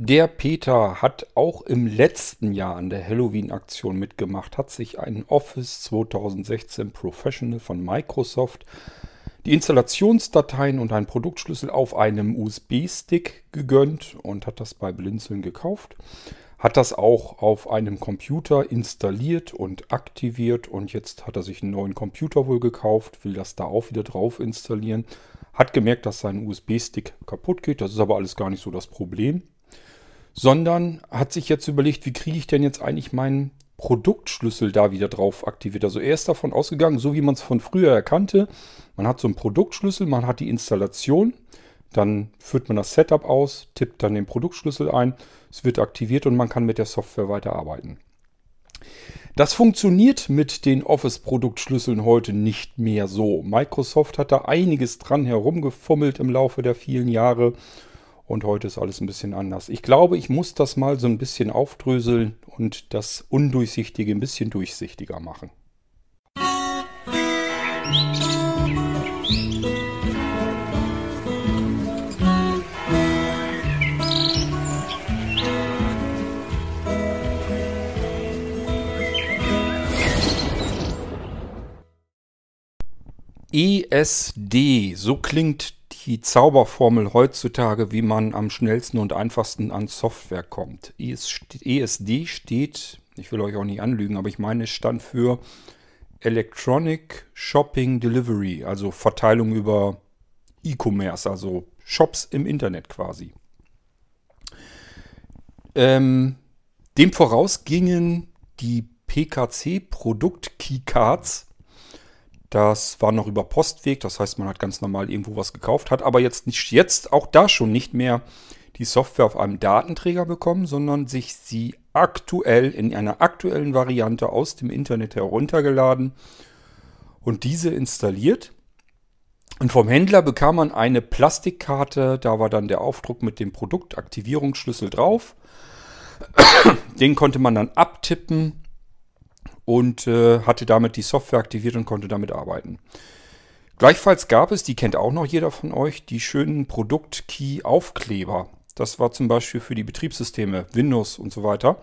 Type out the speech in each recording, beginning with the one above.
Der Peter hat auch im letzten Jahr an der Halloween-Aktion mitgemacht, hat sich einen Office 2016 Professional von Microsoft, die Installationsdateien und einen Produktschlüssel auf einem USB-Stick gegönnt und hat das bei Blinzeln gekauft. Hat das auch auf einem Computer installiert und aktiviert und jetzt hat er sich einen neuen Computer wohl gekauft, will das da auch wieder drauf installieren. Hat gemerkt, dass sein USB-Stick kaputt geht. Das ist aber alles gar nicht so das Problem sondern hat sich jetzt überlegt, wie kriege ich denn jetzt eigentlich meinen Produktschlüssel da wieder drauf aktiviert. Also er ist davon ausgegangen, so wie man es von früher erkannte, man hat so einen Produktschlüssel, man hat die Installation, dann führt man das Setup aus, tippt dann den Produktschlüssel ein, es wird aktiviert und man kann mit der Software weiterarbeiten. Das funktioniert mit den Office-Produktschlüsseln heute nicht mehr so. Microsoft hat da einiges dran herumgefummelt im Laufe der vielen Jahre und heute ist alles ein bisschen anders. Ich glaube, ich muss das mal so ein bisschen aufdröseln und das Undurchsichtige ein bisschen durchsichtiger machen. ESD, so klingt die Zauberformel heutzutage, wie man am schnellsten und einfachsten an Software kommt. ESD steht, ich will euch auch nicht anlügen, aber ich meine, es stand für Electronic Shopping Delivery, also Verteilung über E-Commerce, also Shops im Internet quasi. Ähm, dem voraus gingen die PKC Produkt Keycards das war noch über Postweg, das heißt, man hat ganz normal irgendwo was gekauft, hat aber jetzt nicht jetzt auch da schon nicht mehr die Software auf einem Datenträger bekommen, sondern sich sie aktuell in einer aktuellen Variante aus dem Internet heruntergeladen und diese installiert. Und vom Händler bekam man eine Plastikkarte, da war dann der Aufdruck mit dem Produktaktivierungsschlüssel drauf. Den konnte man dann abtippen und äh, hatte damit die Software aktiviert und konnte damit arbeiten. Gleichfalls gab es, die kennt auch noch jeder von euch, die schönen Produkt-Key-Aufkleber. Das war zum Beispiel für die Betriebssysteme, Windows und so weiter,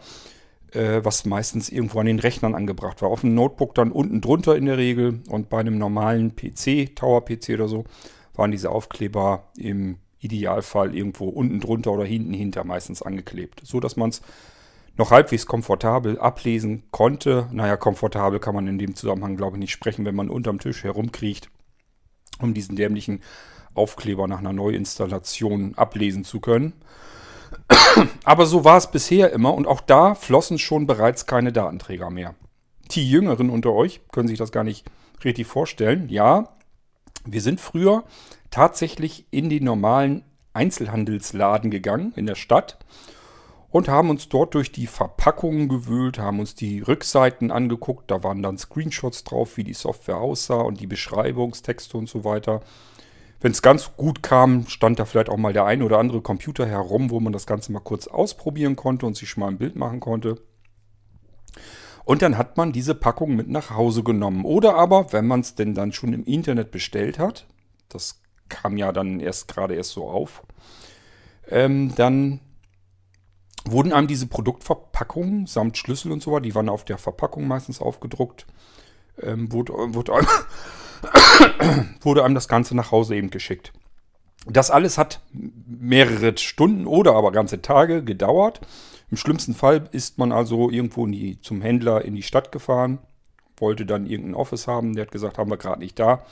äh, was meistens irgendwo an den Rechnern angebracht war. Auf dem Notebook dann unten drunter in der Regel und bei einem normalen PC, Tower-PC oder so, waren diese Aufkleber im Idealfall irgendwo unten drunter oder hinten hinter meistens angeklebt, so dass man es noch halbwegs komfortabel ablesen konnte. Naja, komfortabel kann man in dem Zusammenhang, glaube ich, nicht sprechen, wenn man unterm Tisch herumkriecht, um diesen dämlichen Aufkleber nach einer Neuinstallation ablesen zu können. Aber so war es bisher immer und auch da flossen schon bereits keine Datenträger mehr. Die Jüngeren unter euch können sich das gar nicht richtig vorstellen. Ja, wir sind früher tatsächlich in den normalen Einzelhandelsladen gegangen in der Stadt und haben uns dort durch die Verpackungen gewühlt, haben uns die Rückseiten angeguckt. Da waren dann Screenshots drauf, wie die Software aussah und die Beschreibungstexte und so weiter. Wenn es ganz gut kam, stand da vielleicht auch mal der ein oder andere Computer herum, wo man das Ganze mal kurz ausprobieren konnte und sich mal ein Bild machen konnte. Und dann hat man diese Packung mit nach Hause genommen. Oder aber, wenn man es denn dann schon im Internet bestellt hat, das kam ja dann erst gerade erst so auf, ähm, dann wurden einem diese Produktverpackungen samt Schlüssel und so weiter, die waren auf der Verpackung meistens aufgedruckt, ähm, wurde, wurde, einem, wurde einem das Ganze nach Hause eben geschickt. Das alles hat mehrere Stunden oder aber ganze Tage gedauert. Im schlimmsten Fall ist man also irgendwo die, zum Händler in die Stadt gefahren, wollte dann irgendein Office haben. Der hat gesagt, haben wir gerade nicht da.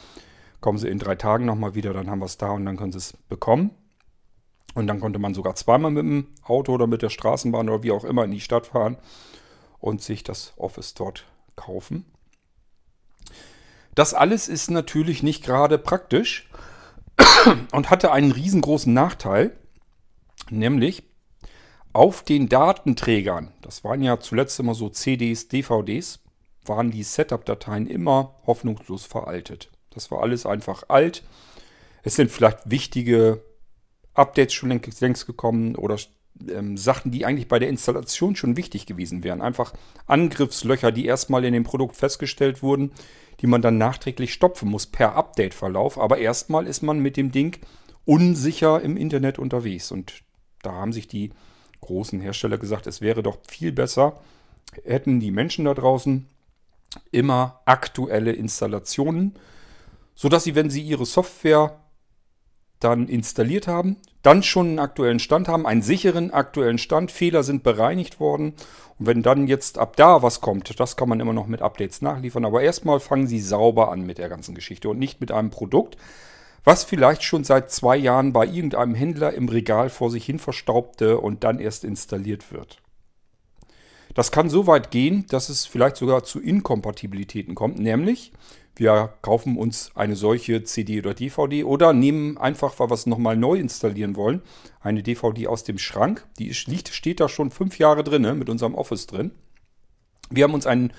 Kommen Sie in drei Tagen nochmal wieder, dann haben wir es da und dann können Sie es bekommen. Und dann konnte man sogar zweimal mit dem Auto oder mit der Straßenbahn oder wie auch immer in die Stadt fahren und sich das Office dort kaufen. Das alles ist natürlich nicht gerade praktisch und hatte einen riesengroßen Nachteil, nämlich auf den Datenträgern, das waren ja zuletzt immer so CDs, DVDs, waren die Setup-Dateien immer hoffnungslos veraltet. Das war alles einfach alt. Es sind vielleicht wichtige Updates schon längst gekommen oder ähm, Sachen, die eigentlich bei der Installation schon wichtig gewesen wären. Einfach Angriffslöcher, die erstmal in dem Produkt festgestellt wurden, die man dann nachträglich stopfen muss per Update-Verlauf. Aber erstmal ist man mit dem Ding unsicher im Internet unterwegs. Und da haben sich die großen Hersteller gesagt, es wäre doch viel besser, hätten die Menschen da draußen immer aktuelle Installationen, sodass sie, wenn sie ihre Software dann installiert haben, dann schon einen aktuellen Stand haben, einen sicheren aktuellen Stand, Fehler sind bereinigt worden. Und wenn dann jetzt ab da was kommt, das kann man immer noch mit Updates nachliefern, aber erstmal fangen sie sauber an mit der ganzen Geschichte und nicht mit einem Produkt, was vielleicht schon seit zwei Jahren bei irgendeinem Händler im Regal vor sich hin verstaubte und dann erst installiert wird. Das kann so weit gehen, dass es vielleicht sogar zu Inkompatibilitäten kommt, nämlich wir kaufen uns eine solche CD oder DVD oder nehmen einfach, weil wir es nochmal neu installieren wollen, eine DVD aus dem Schrank. Die liegt, steht da schon fünf Jahre drin, mit unserem Office drin. Wir haben uns ein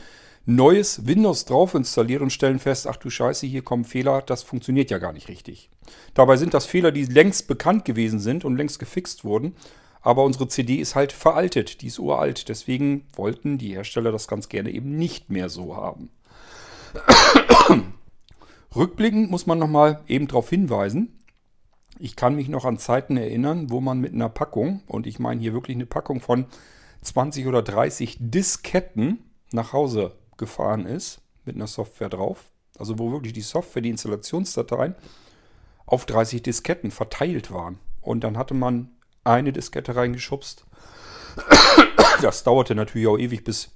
neues Windows drauf installiert und stellen fest, ach du Scheiße, hier kommen Fehler, das funktioniert ja gar nicht richtig. Dabei sind das Fehler, die längst bekannt gewesen sind und längst gefixt wurden. Aber unsere CD ist halt veraltet, die ist uralt. Deswegen wollten die Hersteller das ganz gerne eben nicht mehr so haben. Rückblickend muss man nochmal eben darauf hinweisen. Ich kann mich noch an Zeiten erinnern, wo man mit einer Packung, und ich meine hier wirklich eine Packung von 20 oder 30 Disketten nach Hause gefahren ist, mit einer Software drauf. Also wo wirklich die Software, die Installationsdateien auf 30 Disketten verteilt waren. Und dann hatte man eine Diskette reingeschubst. Das dauerte natürlich auch ewig, bis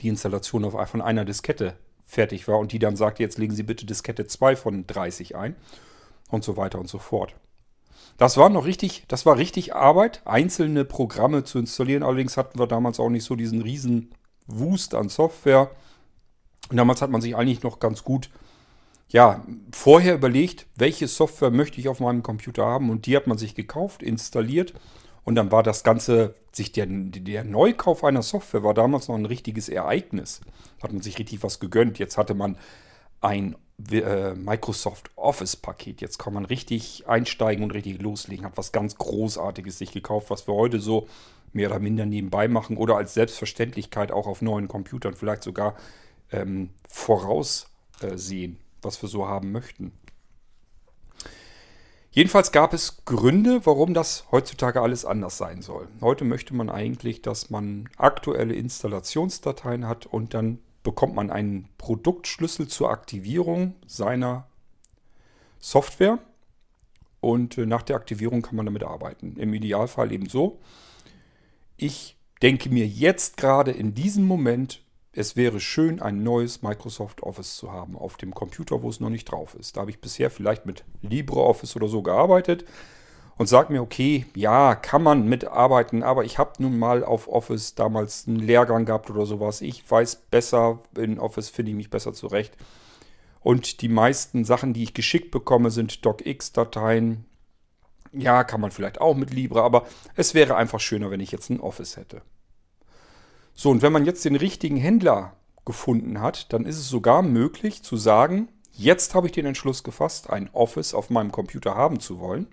die Installation von einer Diskette fertig war und die dann sagt, jetzt legen Sie bitte Diskette 2 von 30 ein und so weiter und so fort. Das war noch richtig, das war richtig Arbeit, einzelne Programme zu installieren. Allerdings hatten wir damals auch nicht so diesen riesen Wust an Software. Und damals hat man sich eigentlich noch ganz gut, ja, vorher überlegt, welche Software möchte ich auf meinem Computer haben und die hat man sich gekauft, installiert und dann war das Ganze, sich der, der Neukauf einer Software war damals noch ein richtiges Ereignis. Hat man sich richtig was gegönnt. Jetzt hatte man ein äh, Microsoft Office-Paket. Jetzt kann man richtig einsteigen und richtig loslegen. Hat was ganz Großartiges sich gekauft, was wir heute so mehr oder minder nebenbei machen oder als Selbstverständlichkeit auch auf neuen Computern vielleicht sogar ähm, voraussehen, was wir so haben möchten. Jedenfalls gab es Gründe, warum das heutzutage alles anders sein soll. Heute möchte man eigentlich, dass man aktuelle Installationsdateien hat und dann bekommt man einen Produktschlüssel zur Aktivierung seiner Software und äh, nach der Aktivierung kann man damit arbeiten. Im Idealfall eben so. Ich denke mir jetzt gerade in diesem Moment, es wäre schön, ein neues Microsoft Office zu haben auf dem Computer, wo es noch nicht drauf ist. Da habe ich bisher vielleicht mit LibreOffice oder so gearbeitet und sage mir, okay, ja, kann man mitarbeiten, aber ich habe nun mal auf Office damals einen Lehrgang gehabt oder sowas. Ich weiß besser, in Office finde ich mich besser zurecht. Und die meisten Sachen, die ich geschickt bekomme, sind DocX-Dateien. Ja, kann man vielleicht auch mit Libre, aber es wäre einfach schöner, wenn ich jetzt ein Office hätte. So, und wenn man jetzt den richtigen Händler gefunden hat, dann ist es sogar möglich zu sagen, jetzt habe ich den Entschluss gefasst, ein Office auf meinem Computer haben zu wollen.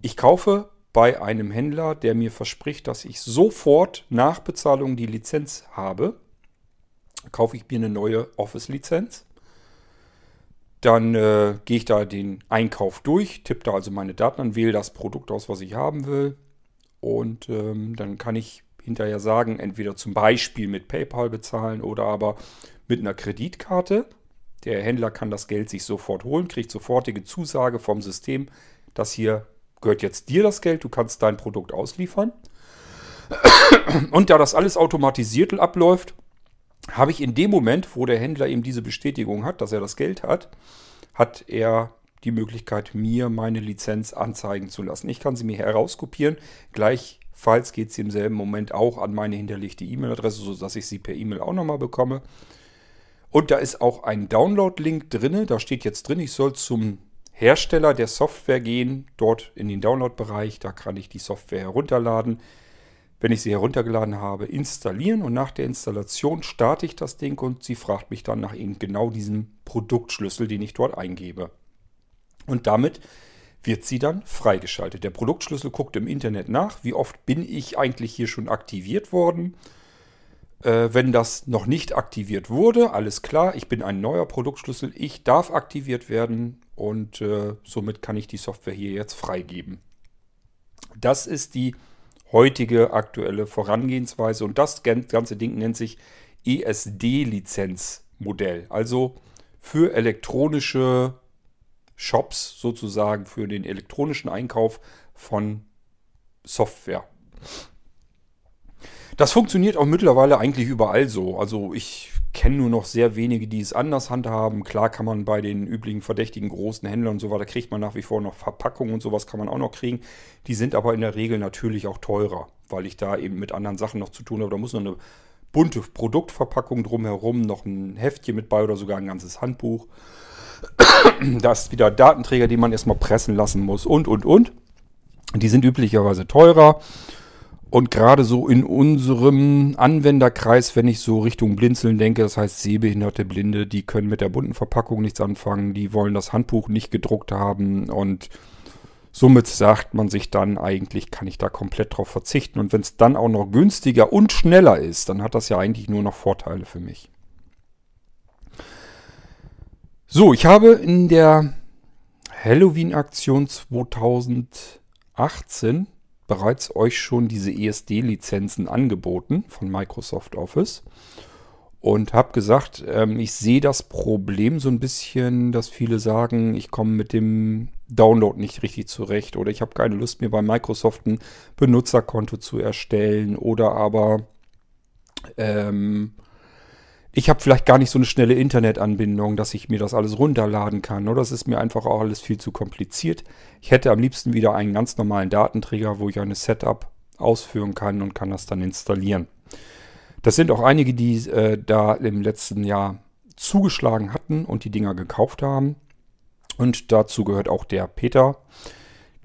Ich kaufe bei einem Händler, der mir verspricht, dass ich sofort nach Bezahlung die Lizenz habe, kaufe ich mir eine neue Office-Lizenz. Dann äh, gehe ich da den Einkauf durch, tippe da also meine Daten an, wähle das Produkt aus, was ich haben will. Und ähm, dann kann ich hinterher sagen, entweder zum Beispiel mit PayPal bezahlen oder aber mit einer Kreditkarte. Der Händler kann das Geld sich sofort holen, kriegt sofortige Zusage vom System, dass hier gehört jetzt dir das Geld, du kannst dein Produkt ausliefern. Und da das alles automatisiert abläuft, habe ich in dem Moment, wo der Händler eben diese Bestätigung hat, dass er das Geld hat, hat er die Möglichkeit, mir meine Lizenz anzeigen zu lassen. Ich kann sie mir herauskopieren, gleich Falls geht sie im selben Moment auch an meine hinterlegte E-Mail-Adresse, sodass ich sie per E-Mail auch nochmal bekomme. Und da ist auch ein Download-Link drin. Da steht jetzt drin, ich soll zum Hersteller der Software gehen, dort in den Download-Bereich. Da kann ich die Software herunterladen. Wenn ich sie heruntergeladen habe, installieren und nach der Installation starte ich das Ding und sie fragt mich dann nach eben genau diesem Produktschlüssel, den ich dort eingebe. Und damit wird sie dann freigeschaltet. Der Produktschlüssel guckt im Internet nach, wie oft bin ich eigentlich hier schon aktiviert worden. Äh, wenn das noch nicht aktiviert wurde, alles klar, ich bin ein neuer Produktschlüssel, ich darf aktiviert werden und äh, somit kann ich die Software hier jetzt freigeben. Das ist die heutige aktuelle Vorangehensweise. Und das ganze Ding nennt sich ESD-Lizenzmodell. Also für elektronische Shops sozusagen, für den elektronischen Einkauf von Software. Das funktioniert auch mittlerweile eigentlich überall so. Also ich kenne nur noch sehr wenige, die es anders handhaben. Klar kann man bei den üblichen verdächtigen großen Händlern und so weiter, kriegt man nach wie vor noch Verpackungen und sowas kann man auch noch kriegen. Die sind aber in der Regel natürlich auch teurer, weil ich da eben mit anderen Sachen noch zu tun habe. Da muss noch eine bunte Produktverpackung drumherum, noch ein Heftchen mit bei oder sogar ein ganzes Handbuch. Da ist wieder Datenträger, die man erstmal pressen lassen muss und, und, und. Die sind üblicherweise teurer. Und gerade so in unserem Anwenderkreis, wenn ich so Richtung Blinzeln denke, das heißt sehbehinderte Blinde, die können mit der bunten Verpackung nichts anfangen, die wollen das Handbuch nicht gedruckt haben und somit sagt man sich dann, eigentlich kann ich da komplett drauf verzichten. Und wenn es dann auch noch günstiger und schneller ist, dann hat das ja eigentlich nur noch Vorteile für mich. So, ich habe in der Halloween-Aktion 2018 bereits euch schon diese ESD-Lizenzen angeboten von Microsoft Office und habe gesagt, ähm, ich sehe das Problem so ein bisschen, dass viele sagen, ich komme mit dem Download nicht richtig zurecht oder ich habe keine Lust mir bei Microsoft ein Benutzerkonto zu erstellen oder aber ähm, ich habe vielleicht gar nicht so eine schnelle Internetanbindung, dass ich mir das alles runterladen kann. Oder es ist mir einfach auch alles viel zu kompliziert. Ich hätte am liebsten wieder einen ganz normalen Datenträger, wo ich eine Setup ausführen kann und kann das dann installieren. Das sind auch einige, die äh, da im letzten Jahr zugeschlagen hatten und die Dinger gekauft haben. Und dazu gehört auch der Peter.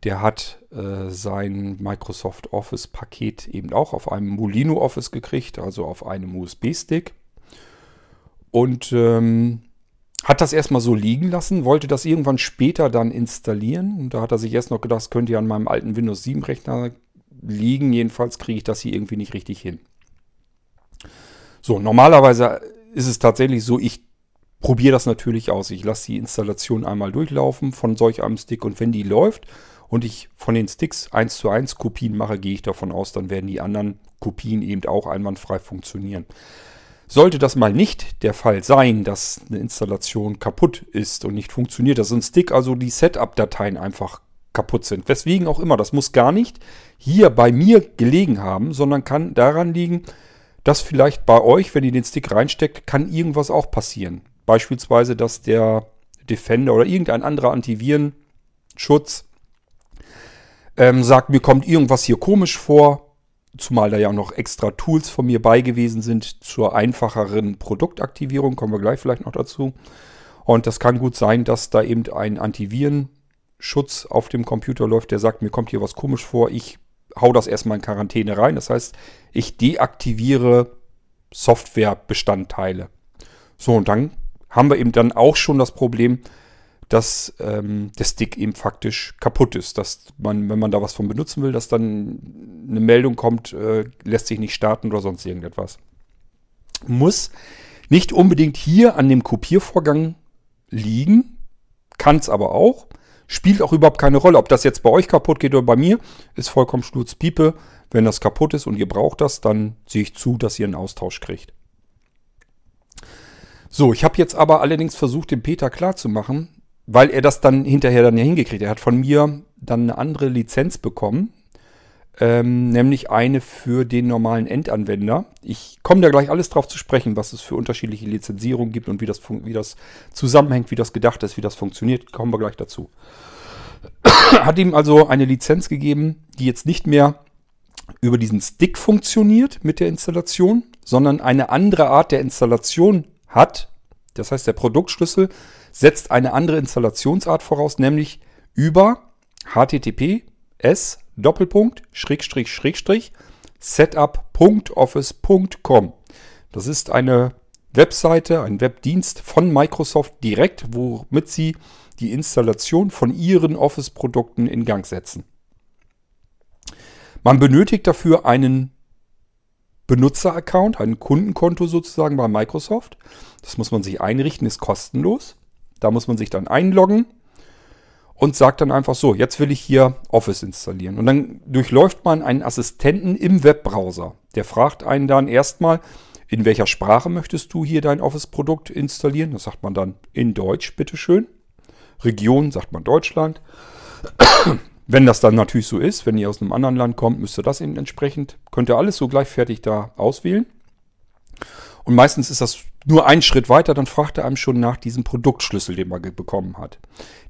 Der hat äh, sein Microsoft Office Paket eben auch auf einem Molino Office gekriegt, also auf einem USB-Stick. Und ähm, hat das erstmal so liegen lassen, wollte das irgendwann später dann installieren. Und da hat er sich erst noch gedacht, das könnte ja an meinem alten Windows 7 Rechner liegen. Jedenfalls kriege ich das hier irgendwie nicht richtig hin. So, normalerweise ist es tatsächlich so, ich probiere das natürlich aus. Ich lasse die Installation einmal durchlaufen von solch einem Stick und wenn die läuft und ich von den Sticks 1 zu 1 Kopien mache, gehe ich davon aus, dann werden die anderen Kopien eben auch einwandfrei funktionieren. Sollte das mal nicht der Fall sein, dass eine Installation kaputt ist und nicht funktioniert, dass ein Stick, also die Setup-Dateien einfach kaputt sind, weswegen auch immer, das muss gar nicht hier bei mir gelegen haben, sondern kann daran liegen, dass vielleicht bei euch, wenn ihr den Stick reinsteckt, kann irgendwas auch passieren. Beispielsweise, dass der Defender oder irgendein anderer Antivirenschutz ähm, sagt, mir kommt irgendwas hier komisch vor, Zumal da ja auch noch extra Tools von mir bei gewesen sind zur einfacheren Produktaktivierung. Kommen wir gleich vielleicht noch dazu. Und das kann gut sein, dass da eben ein Antivirenschutz auf dem Computer läuft, der sagt, mir kommt hier was komisch vor. Ich hau das erstmal in Quarantäne rein. Das heißt, ich deaktiviere Softwarebestandteile. So, und dann haben wir eben dann auch schon das Problem, dass ähm, der Stick eben faktisch kaputt ist. Dass man, wenn man da was von benutzen will, dass dann eine Meldung kommt, äh, lässt sich nicht starten oder sonst irgendetwas. Muss nicht unbedingt hier an dem Kopiervorgang liegen, kann es aber auch. Spielt auch überhaupt keine Rolle, ob das jetzt bei euch kaputt geht oder bei mir, ist vollkommen Schnurzpiepe. Wenn das kaputt ist und ihr braucht das, dann sehe ich zu, dass ihr einen Austausch kriegt. So, ich habe jetzt aber allerdings versucht, dem Peter klarzumachen, weil er das dann hinterher dann ja hingekriegt. Er hat von mir dann eine andere Lizenz bekommen, ähm, nämlich eine für den normalen Endanwender. Ich komme da gleich alles drauf zu sprechen, was es für unterschiedliche Lizenzierungen gibt und wie das, wie das zusammenhängt, wie das gedacht ist, wie das funktioniert. Kommen wir gleich dazu. hat ihm also eine Lizenz gegeben, die jetzt nicht mehr über diesen Stick funktioniert mit der Installation, sondern eine andere Art der Installation hat. Das heißt, der Produktschlüssel setzt eine andere Installationsart voraus, nämlich über https setup.office.com. Das ist eine Webseite, ein Webdienst von Microsoft direkt, womit sie die Installation von ihren Office-Produkten in Gang setzen. Man benötigt dafür einen Benutzeraccount, ein Kundenkonto sozusagen bei Microsoft. Das muss man sich einrichten, ist kostenlos. Da muss man sich dann einloggen. und sagt dann einfach so, jetzt will ich hier Office installieren. Und dann durchläuft man einen Assistenten im Webbrowser. Der fragt einen dann erstmal, in welcher Sprache möchtest du hier dein Office-Produkt installieren? Das sagt man dann in Deutsch, bitteschön. Region sagt man Deutschland. Wenn das dann natürlich so ist, wenn ihr aus einem anderen Land kommt, müsst ihr das eben entsprechend, könnt ihr alles so gleich fertig da auswählen. Und meistens ist das nur ein Schritt weiter, dann fragt er einem schon nach diesem Produktschlüssel, den man bekommen hat.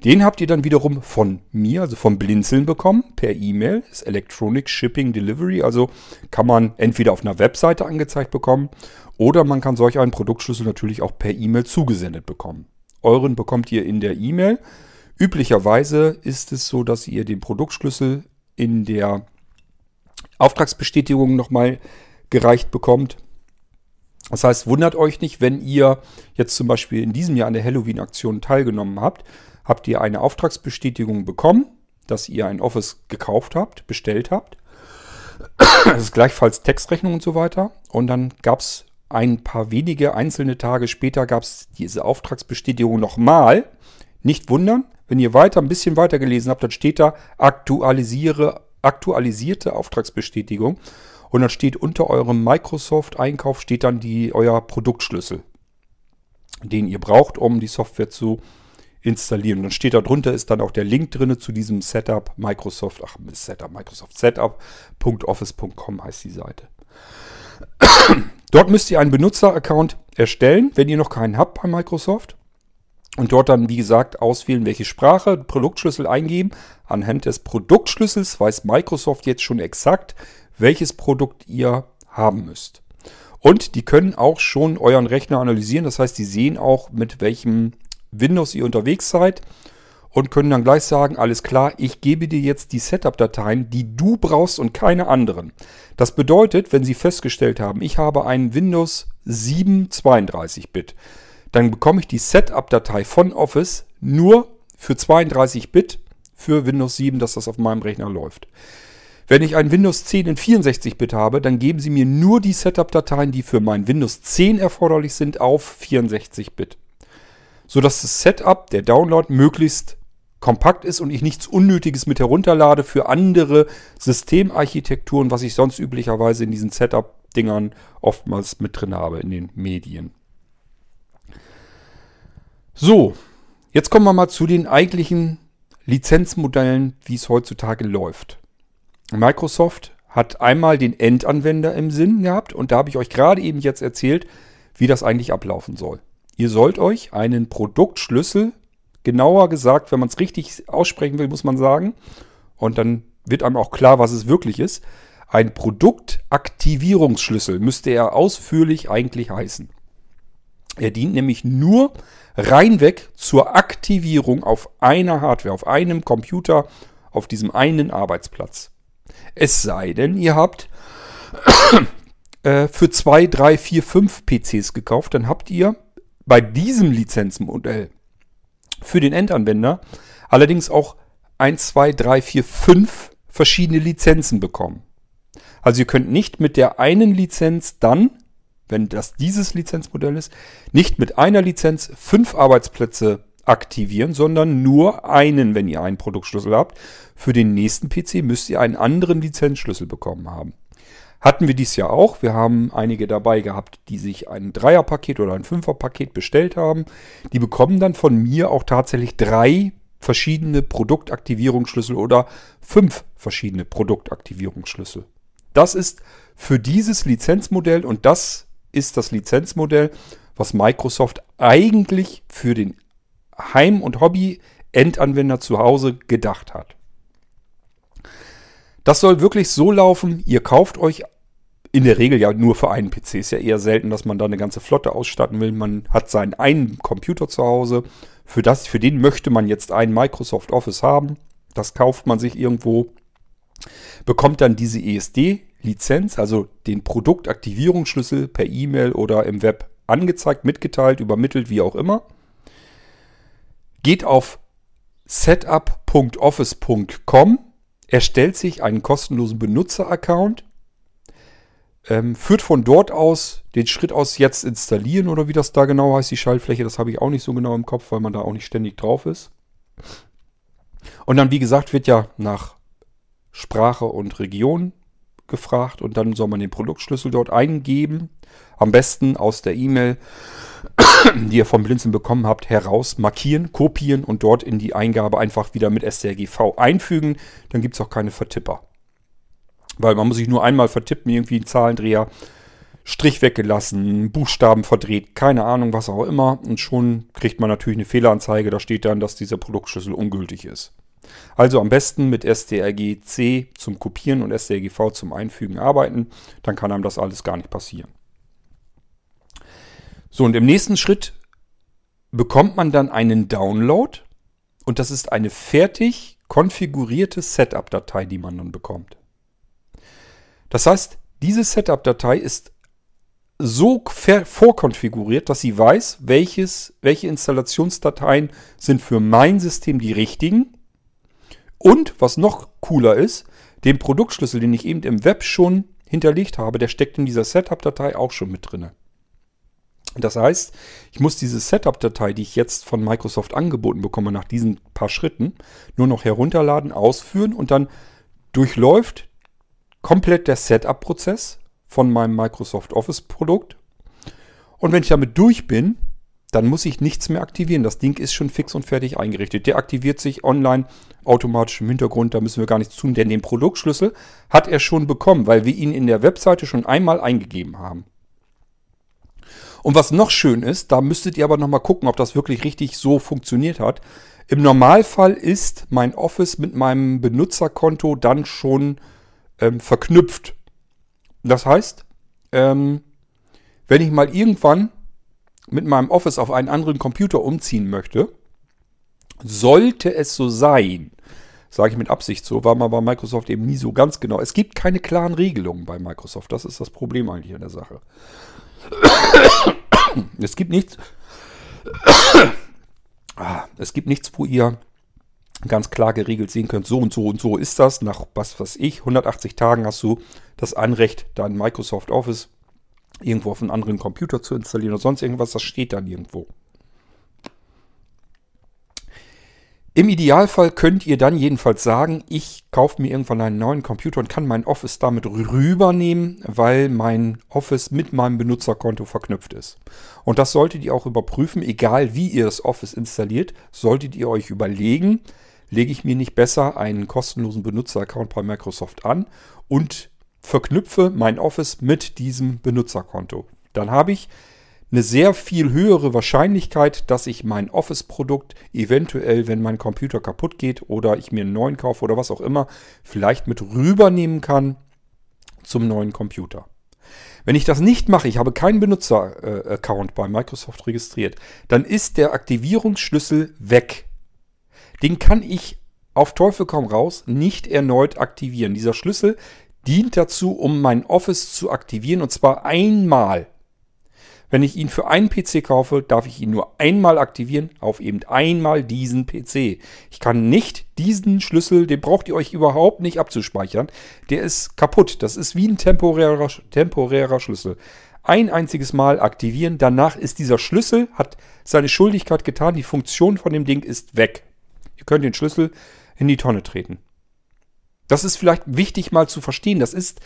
Den habt ihr dann wiederum von mir, also vom Blinzeln bekommen, per E-Mail. ist Electronic Shipping Delivery, also kann man entweder auf einer Webseite angezeigt bekommen oder man kann solch einen Produktschlüssel natürlich auch per E-Mail zugesendet bekommen. Euren bekommt ihr in der E-Mail. Üblicherweise ist es so, dass ihr den Produktschlüssel in der Auftragsbestätigung nochmal gereicht bekommt. Das heißt, wundert euch nicht, wenn ihr jetzt zum Beispiel in diesem Jahr an der Halloween-Aktion teilgenommen habt, habt ihr eine Auftragsbestätigung bekommen, dass ihr ein Office gekauft habt, bestellt habt. Das ist gleichfalls Textrechnung und so weiter. Und dann gab es ein paar wenige einzelne Tage später gab es diese Auftragsbestätigung nochmal. Nicht wundern, wenn ihr weiter ein bisschen weiter gelesen habt, dann steht da aktualisiere, aktualisierte Auftragsbestätigung. Und dann steht unter eurem Microsoft-Einkauf steht dann die, euer Produktschlüssel, den ihr braucht, um die Software zu installieren. Und dann steht da drunter ist dann auch der Link drin zu diesem Setup Microsoft, ach Setup Microsoft Setup.office.com heißt die Seite. Dort müsst ihr einen Benutzeraccount erstellen, wenn ihr noch keinen habt bei Microsoft. Und dort dann, wie gesagt, auswählen, welche Sprache, Produktschlüssel eingeben. Anhand des Produktschlüssels weiß Microsoft jetzt schon exakt, welches Produkt ihr haben müsst. Und die können auch schon euren Rechner analysieren. Das heißt, die sehen auch, mit welchem Windows ihr unterwegs seid und können dann gleich sagen, alles klar, ich gebe dir jetzt die Setup-Dateien, die du brauchst und keine anderen. Das bedeutet, wenn sie festgestellt haben, ich habe einen Windows 7 32-Bit, dann bekomme ich die Setup-Datei von Office nur für 32-Bit für Windows 7, dass das auf meinem Rechner läuft. Wenn ich ein Windows 10 in 64-Bit habe, dann geben Sie mir nur die Setup-Dateien, die für mein Windows 10 erforderlich sind, auf 64-Bit. Sodass das Setup, der Download, möglichst kompakt ist und ich nichts Unnötiges mit herunterlade für andere Systemarchitekturen, was ich sonst üblicherweise in diesen Setup-Dingern oftmals mit drin habe in den Medien. So, jetzt kommen wir mal zu den eigentlichen Lizenzmodellen, wie es heutzutage läuft. Microsoft hat einmal den Endanwender im Sinn gehabt und da habe ich euch gerade eben jetzt erzählt, wie das eigentlich ablaufen soll. Ihr sollt euch einen Produktschlüssel, genauer gesagt, wenn man es richtig aussprechen will, muss man sagen, und dann wird einem auch klar, was es wirklich ist, ein Produktaktivierungsschlüssel müsste er ausführlich eigentlich heißen. Er dient nämlich nur reinweg zur Aktivierung auf einer Hardware, auf einem Computer, auf diesem einen Arbeitsplatz. Es sei denn, ihr habt äh, für 2, 3, 4, 5 PCs gekauft, dann habt ihr bei diesem Lizenzmodell für den Endanwender allerdings auch 1, 2, 3, 4, 5 verschiedene Lizenzen bekommen. Also ihr könnt nicht mit der einen Lizenz dann, wenn das dieses Lizenzmodell ist, nicht mit einer Lizenz fünf Arbeitsplätze aktivieren, sondern nur einen, wenn ihr einen Produktschlüssel habt. Für den nächsten PC müsst ihr einen anderen Lizenzschlüssel bekommen haben. Hatten wir dies Jahr auch. Wir haben einige dabei gehabt, die sich ein Dreierpaket oder ein Fünferpaket bestellt haben. Die bekommen dann von mir auch tatsächlich drei verschiedene Produktaktivierungsschlüssel oder fünf verschiedene Produktaktivierungsschlüssel. Das ist für dieses Lizenzmodell und das ist das Lizenzmodell, was Microsoft eigentlich für den Heim- und Hobby-Endanwender zu Hause gedacht hat. Das soll wirklich so laufen, ihr kauft euch in der Regel ja nur für einen PC. Ist ja eher selten, dass man da eine ganze Flotte ausstatten will. Man hat seinen einen Computer zu Hause. Für, das, für den möchte man jetzt einen Microsoft Office haben. Das kauft man sich irgendwo. Bekommt dann diese ESD-Lizenz, also den Produktaktivierungsschlüssel per E-Mail oder im Web angezeigt, mitgeteilt, übermittelt, wie auch immer geht auf setup.office.com, erstellt sich einen kostenlosen Benutzeraccount, ähm, führt von dort aus den Schritt aus jetzt installieren oder wie das da genau heißt, die Schaltfläche, das habe ich auch nicht so genau im Kopf, weil man da auch nicht ständig drauf ist. Und dann, wie gesagt, wird ja nach Sprache und Region gefragt und dann soll man den Produktschlüssel dort eingeben. Am besten aus der E-Mail, die ihr vom Blinzeln bekommen habt, heraus markieren, kopieren und dort in die Eingabe einfach wieder mit strgv einfügen. Dann gibt es auch keine Vertipper. Weil man muss sich nur einmal vertippen, irgendwie einen Zahlendreher, Strich weggelassen, Buchstaben verdreht, keine Ahnung, was auch immer. Und schon kriegt man natürlich eine Fehleranzeige. Da steht dann, dass dieser Produktschlüssel ungültig ist. Also am besten mit strgc zum Kopieren und strgv zum Einfügen arbeiten. Dann kann einem das alles gar nicht passieren. So, und im nächsten Schritt bekommt man dann einen Download. Und das ist eine fertig konfigurierte Setup-Datei, die man dann bekommt. Das heißt, diese Setup-Datei ist so vorkonfiguriert, dass sie weiß, welches, welche Installationsdateien sind für mein System die richtigen. Und was noch cooler ist, den Produktschlüssel, den ich eben im Web schon hinterlegt habe, der steckt in dieser Setup-Datei auch schon mit drin. Das heißt, ich muss diese Setup-Datei, die ich jetzt von Microsoft angeboten bekomme, nach diesen paar Schritten, nur noch herunterladen, ausführen und dann durchläuft komplett der Setup-Prozess von meinem Microsoft Office-Produkt. Und wenn ich damit durch bin, dann muss ich nichts mehr aktivieren. Das Ding ist schon fix und fertig eingerichtet. Der aktiviert sich online automatisch im Hintergrund. Da müssen wir gar nichts tun, denn den Produktschlüssel hat er schon bekommen, weil wir ihn in der Webseite schon einmal eingegeben haben. Und was noch schön ist, da müsstet ihr aber nochmal gucken, ob das wirklich richtig so funktioniert hat. Im Normalfall ist mein Office mit meinem Benutzerkonto dann schon ähm, verknüpft. Das heißt, ähm, wenn ich mal irgendwann mit meinem Office auf einen anderen Computer umziehen möchte, sollte es so sein, sage ich mit Absicht so, war mal bei Microsoft eben nie so ganz genau. Es gibt keine klaren Regelungen bei Microsoft. Das ist das Problem eigentlich an der Sache. Es gibt nichts. Ah, es gibt nichts, wo ihr ganz klar geregelt sehen könnt, so und so und so ist das. Nach was weiß ich, 180 Tagen hast du das Anrecht, dein Microsoft Office irgendwo auf einen anderen Computer zu installieren oder sonst irgendwas. Das steht dann irgendwo. Im Idealfall könnt ihr dann jedenfalls sagen, ich kaufe mir irgendwann einen neuen Computer und kann mein Office damit rübernehmen, weil mein Office mit meinem Benutzerkonto verknüpft ist. Und das solltet ihr auch überprüfen, egal wie ihr das Office installiert, solltet ihr euch überlegen, lege ich mir nicht besser einen kostenlosen Benutzeraccount bei Microsoft an und verknüpfe mein Office mit diesem Benutzerkonto. Dann habe ich eine sehr viel höhere Wahrscheinlichkeit, dass ich mein Office-Produkt eventuell, wenn mein Computer kaputt geht oder ich mir einen neuen kaufe oder was auch immer, vielleicht mit rübernehmen kann zum neuen Computer. Wenn ich das nicht mache, ich habe keinen Benutzer-Account bei Microsoft registriert, dann ist der Aktivierungsschlüssel weg. Den kann ich auf Teufel komm raus nicht erneut aktivieren. Dieser Schlüssel dient dazu, um mein Office zu aktivieren und zwar einmal. Wenn ich ihn für einen PC kaufe, darf ich ihn nur einmal aktivieren auf eben einmal diesen PC. Ich kann nicht diesen Schlüssel, den braucht ihr euch überhaupt nicht abzuspeichern. Der ist kaputt. Das ist wie ein temporärer, temporärer Schlüssel. Ein einziges Mal aktivieren. Danach ist dieser Schlüssel, hat seine Schuldigkeit getan. Die Funktion von dem Ding ist weg. Ihr könnt den Schlüssel in die Tonne treten. Das ist vielleicht wichtig mal zu verstehen. Das ist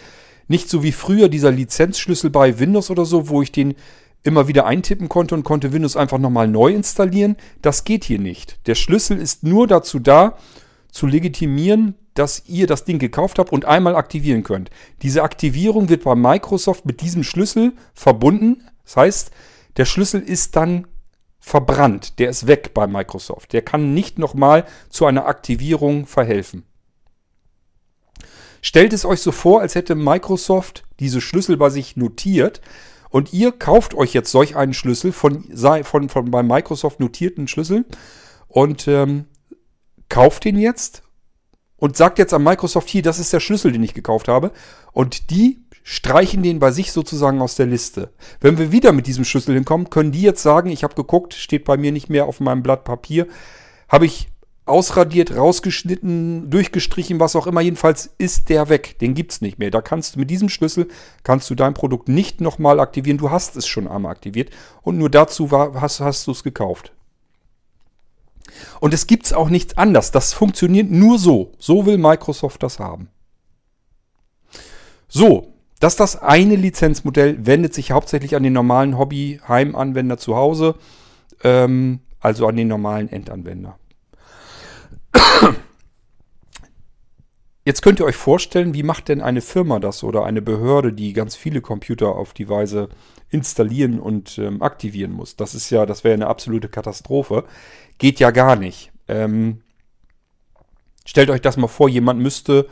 nicht so wie früher dieser Lizenzschlüssel bei Windows oder so, wo ich den immer wieder eintippen konnte und konnte Windows einfach nochmal neu installieren. Das geht hier nicht. Der Schlüssel ist nur dazu da, zu legitimieren, dass ihr das Ding gekauft habt und einmal aktivieren könnt. Diese Aktivierung wird bei Microsoft mit diesem Schlüssel verbunden. Das heißt, der Schlüssel ist dann verbrannt. Der ist weg bei Microsoft. Der kann nicht nochmal zu einer Aktivierung verhelfen. Stellt es euch so vor, als hätte Microsoft diese Schlüssel bei sich notiert und ihr kauft euch jetzt solch einen Schlüssel von, von, von bei Microsoft notierten Schlüssel und ähm, kauft den jetzt und sagt jetzt an Microsoft hier, das ist der Schlüssel, den ich gekauft habe. Und die streichen den bei sich sozusagen aus der Liste. Wenn wir wieder mit diesem Schlüssel hinkommen, können die jetzt sagen, ich habe geguckt, steht bei mir nicht mehr auf meinem Blatt Papier, habe ich ausradiert, rausgeschnitten, durchgestrichen, was auch immer. Jedenfalls ist der weg. Den gibt es nicht mehr. Da kannst du mit diesem Schlüssel kannst du dein Produkt nicht nochmal aktivieren. Du hast es schon einmal aktiviert und nur dazu war, hast, hast du es gekauft. Und es gibt auch nichts anders. Das funktioniert nur so. So will Microsoft das haben. So, das ist das eine Lizenzmodell, wendet sich hauptsächlich an den normalen Hobby-Heimanwender zu Hause, ähm, also an den normalen Endanwender. Jetzt könnt ihr euch vorstellen, wie macht denn eine Firma das oder eine Behörde, die ganz viele Computer auf die Weise installieren und ähm, aktivieren muss. Das ist ja, das wäre eine absolute Katastrophe. Geht ja gar nicht. Ähm, stellt euch das mal vor, jemand müsste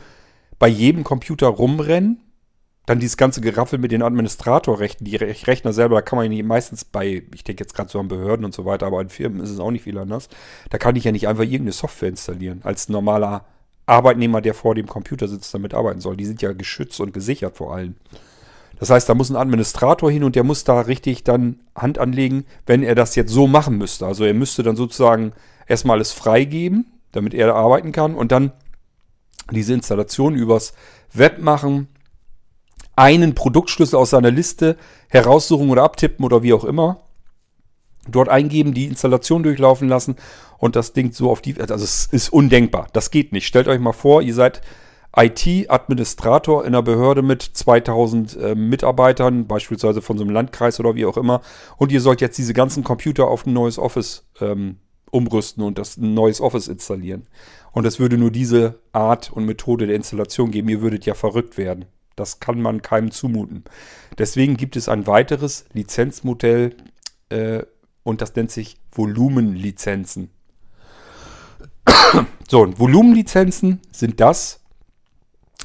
bei jedem Computer rumrennen dann dieses ganze Geraffel mit den Administratorrechten, die Rechner selber, da kann man ja meistens bei, ich denke jetzt gerade so an Behörden und so weiter, aber in Firmen ist es auch nicht viel anders. Da kann ich ja nicht einfach irgendeine Software installieren, als normaler Arbeitnehmer, der vor dem Computer sitzt, damit arbeiten soll. Die sind ja geschützt und gesichert vor allem. Das heißt, da muss ein Administrator hin und der muss da richtig dann Hand anlegen, wenn er das jetzt so machen müsste. Also er müsste dann sozusagen erstmal alles freigeben, damit er arbeiten kann und dann diese Installation übers Web machen, einen Produktschlüssel aus seiner Liste heraussuchen oder abtippen oder wie auch immer. Dort eingeben, die Installation durchlaufen lassen und das Ding so auf die. Also es ist undenkbar. Das geht nicht. Stellt euch mal vor, ihr seid IT-Administrator in einer Behörde mit 2000 äh, Mitarbeitern, beispielsweise von so einem Landkreis oder wie auch immer, und ihr sollt jetzt diese ganzen Computer auf ein neues Office ähm, umrüsten und das ein neues Office installieren. Und es würde nur diese Art und Methode der Installation geben. Ihr würdet ja verrückt werden. Das kann man keinem zumuten. Deswegen gibt es ein weiteres Lizenzmodell äh, und das nennt sich Volumenlizenzen. so, und Volumenlizenzen sind das,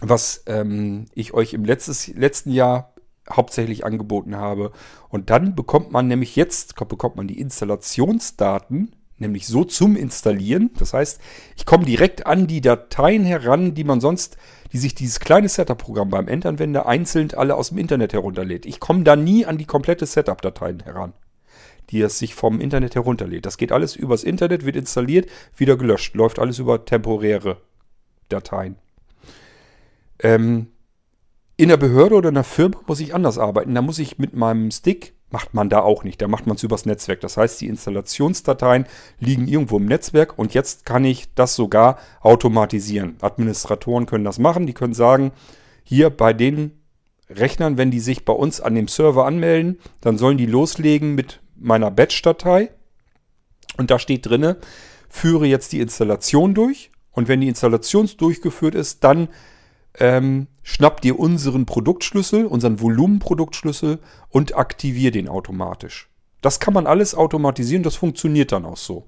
was ähm, ich euch im letztes, letzten Jahr hauptsächlich angeboten habe. Und dann bekommt man nämlich jetzt, bekommt man die Installationsdaten nämlich so zum Installieren. Das heißt, ich komme direkt an die Dateien heran, die man sonst, die sich dieses kleine Setup-Programm beim Endanwender einzeln alle aus dem Internet herunterlädt. Ich komme da nie an die komplette Setup-Dateien heran, die es sich vom Internet herunterlädt. Das geht alles übers Internet, wird installiert, wieder gelöscht. Läuft alles über temporäre Dateien. Ähm, in der Behörde oder in der Firma muss ich anders arbeiten. Da muss ich mit meinem Stick Macht man da auch nicht. Da macht man es übers Netzwerk. Das heißt, die Installationsdateien liegen irgendwo im Netzwerk und jetzt kann ich das sogar automatisieren. Administratoren können das machen. Die können sagen, hier bei den Rechnern, wenn die sich bei uns an dem Server anmelden, dann sollen die loslegen mit meiner Batch-Datei. Und da steht drinne, führe jetzt die Installation durch. Und wenn die Installation durchgeführt ist, dann ähm, schnapp dir unseren Produktschlüssel, unseren Volumenproduktschlüssel und aktivier den automatisch. Das kann man alles automatisieren, das funktioniert dann auch so.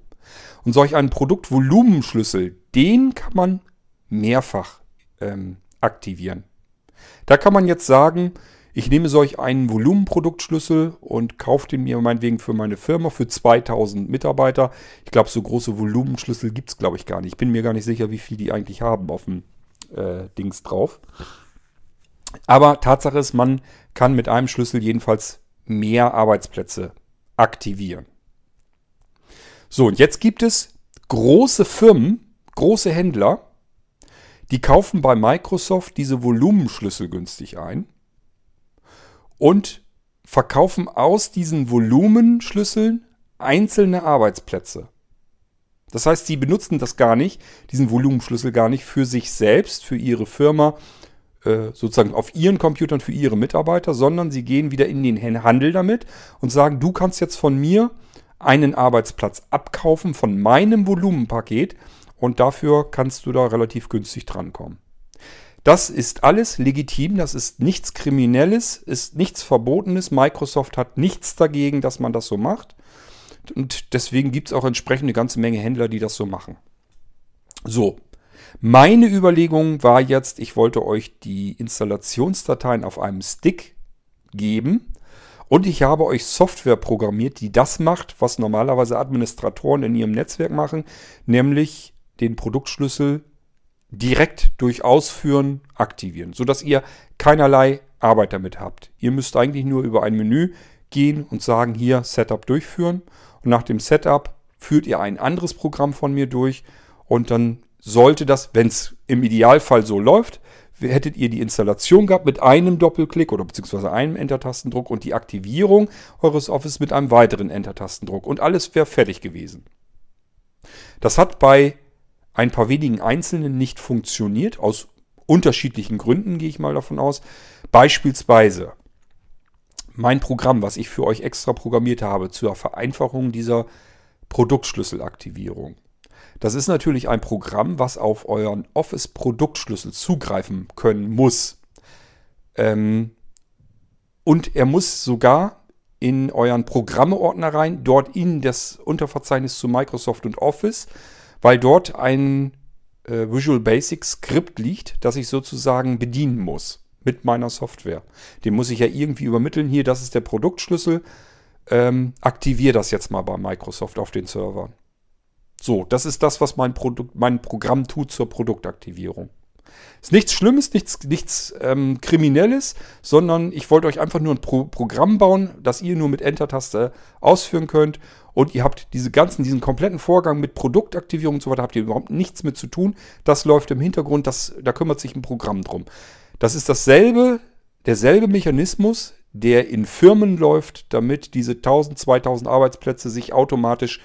Und solch einen Produktvolumenschlüssel, den kann man mehrfach ähm, aktivieren. Da kann man jetzt sagen, ich nehme solch einen Volumenproduktschlüssel und kaufe den mir meinetwegen für meine Firma für 2000 Mitarbeiter. Ich glaube, so große Volumenschlüssel gibt es, glaube ich, gar nicht. Ich bin mir gar nicht sicher, wie viel die eigentlich haben auf dem Dings drauf. Aber Tatsache ist, man kann mit einem Schlüssel jedenfalls mehr Arbeitsplätze aktivieren. So, und jetzt gibt es große Firmen, große Händler, die kaufen bei Microsoft diese Volumenschlüssel günstig ein und verkaufen aus diesen Volumenschlüsseln einzelne Arbeitsplätze. Das heißt, sie benutzen das gar nicht, diesen Volumenschlüssel gar nicht für sich selbst, für ihre Firma, äh, sozusagen auf ihren Computern für ihre Mitarbeiter, sondern sie gehen wieder in den Handel damit und sagen, du kannst jetzt von mir einen Arbeitsplatz abkaufen von meinem Volumenpaket und dafür kannst du da relativ günstig drankommen. Das ist alles legitim, das ist nichts Kriminelles, ist nichts Verbotenes. Microsoft hat nichts dagegen, dass man das so macht. Und deswegen gibt es auch entsprechend eine ganze Menge Händler, die das so machen. So, meine Überlegung war jetzt, ich wollte euch die Installationsdateien auf einem Stick geben. Und ich habe euch Software programmiert, die das macht, was normalerweise Administratoren in ihrem Netzwerk machen, nämlich den Produktschlüssel direkt durch Ausführen aktivieren, sodass ihr keinerlei Arbeit damit habt. Ihr müsst eigentlich nur über ein Menü gehen und sagen, hier Setup durchführen und nach dem Setup führt ihr ein anderes Programm von mir durch und dann sollte das, wenn es im Idealfall so läuft, hättet ihr die Installation gehabt mit einem Doppelklick oder beziehungsweise einem Enter-Tastendruck und die Aktivierung eures Office mit einem weiteren Enter-Tastendruck und alles wäre fertig gewesen. Das hat bei ein paar wenigen Einzelnen nicht funktioniert, aus unterschiedlichen Gründen gehe ich mal davon aus. Beispielsweise mein Programm, was ich für euch extra programmiert habe zur Vereinfachung dieser Produktschlüsselaktivierung. Das ist natürlich ein Programm, was auf euren Office-Produktschlüssel zugreifen können muss. Ähm, und er muss sogar in euren Programmeordner rein, dort in das Unterverzeichnis zu Microsoft und Office, weil dort ein äh, Visual Basic Skript liegt, das ich sozusagen bedienen muss mit meiner Software. Den muss ich ja irgendwie übermitteln. Hier, das ist der Produktschlüssel. Ähm, aktiviere das jetzt mal bei Microsoft auf den Servern. So, das ist das, was mein, Produkt, mein Programm tut zur Produktaktivierung. Ist nichts Schlimmes, nichts, nichts ähm, Kriminelles, sondern ich wollte euch einfach nur ein Pro Programm bauen, das ihr nur mit Enter-Taste ausführen könnt. Und ihr habt diese ganzen, diesen kompletten Vorgang mit Produktaktivierung und so weiter, habt ihr überhaupt nichts mit zu tun. Das läuft im Hintergrund, das, da kümmert sich ein Programm drum. Das ist dasselbe, derselbe Mechanismus, der in Firmen läuft, damit diese 1000, 2000 Arbeitsplätze sich automatisch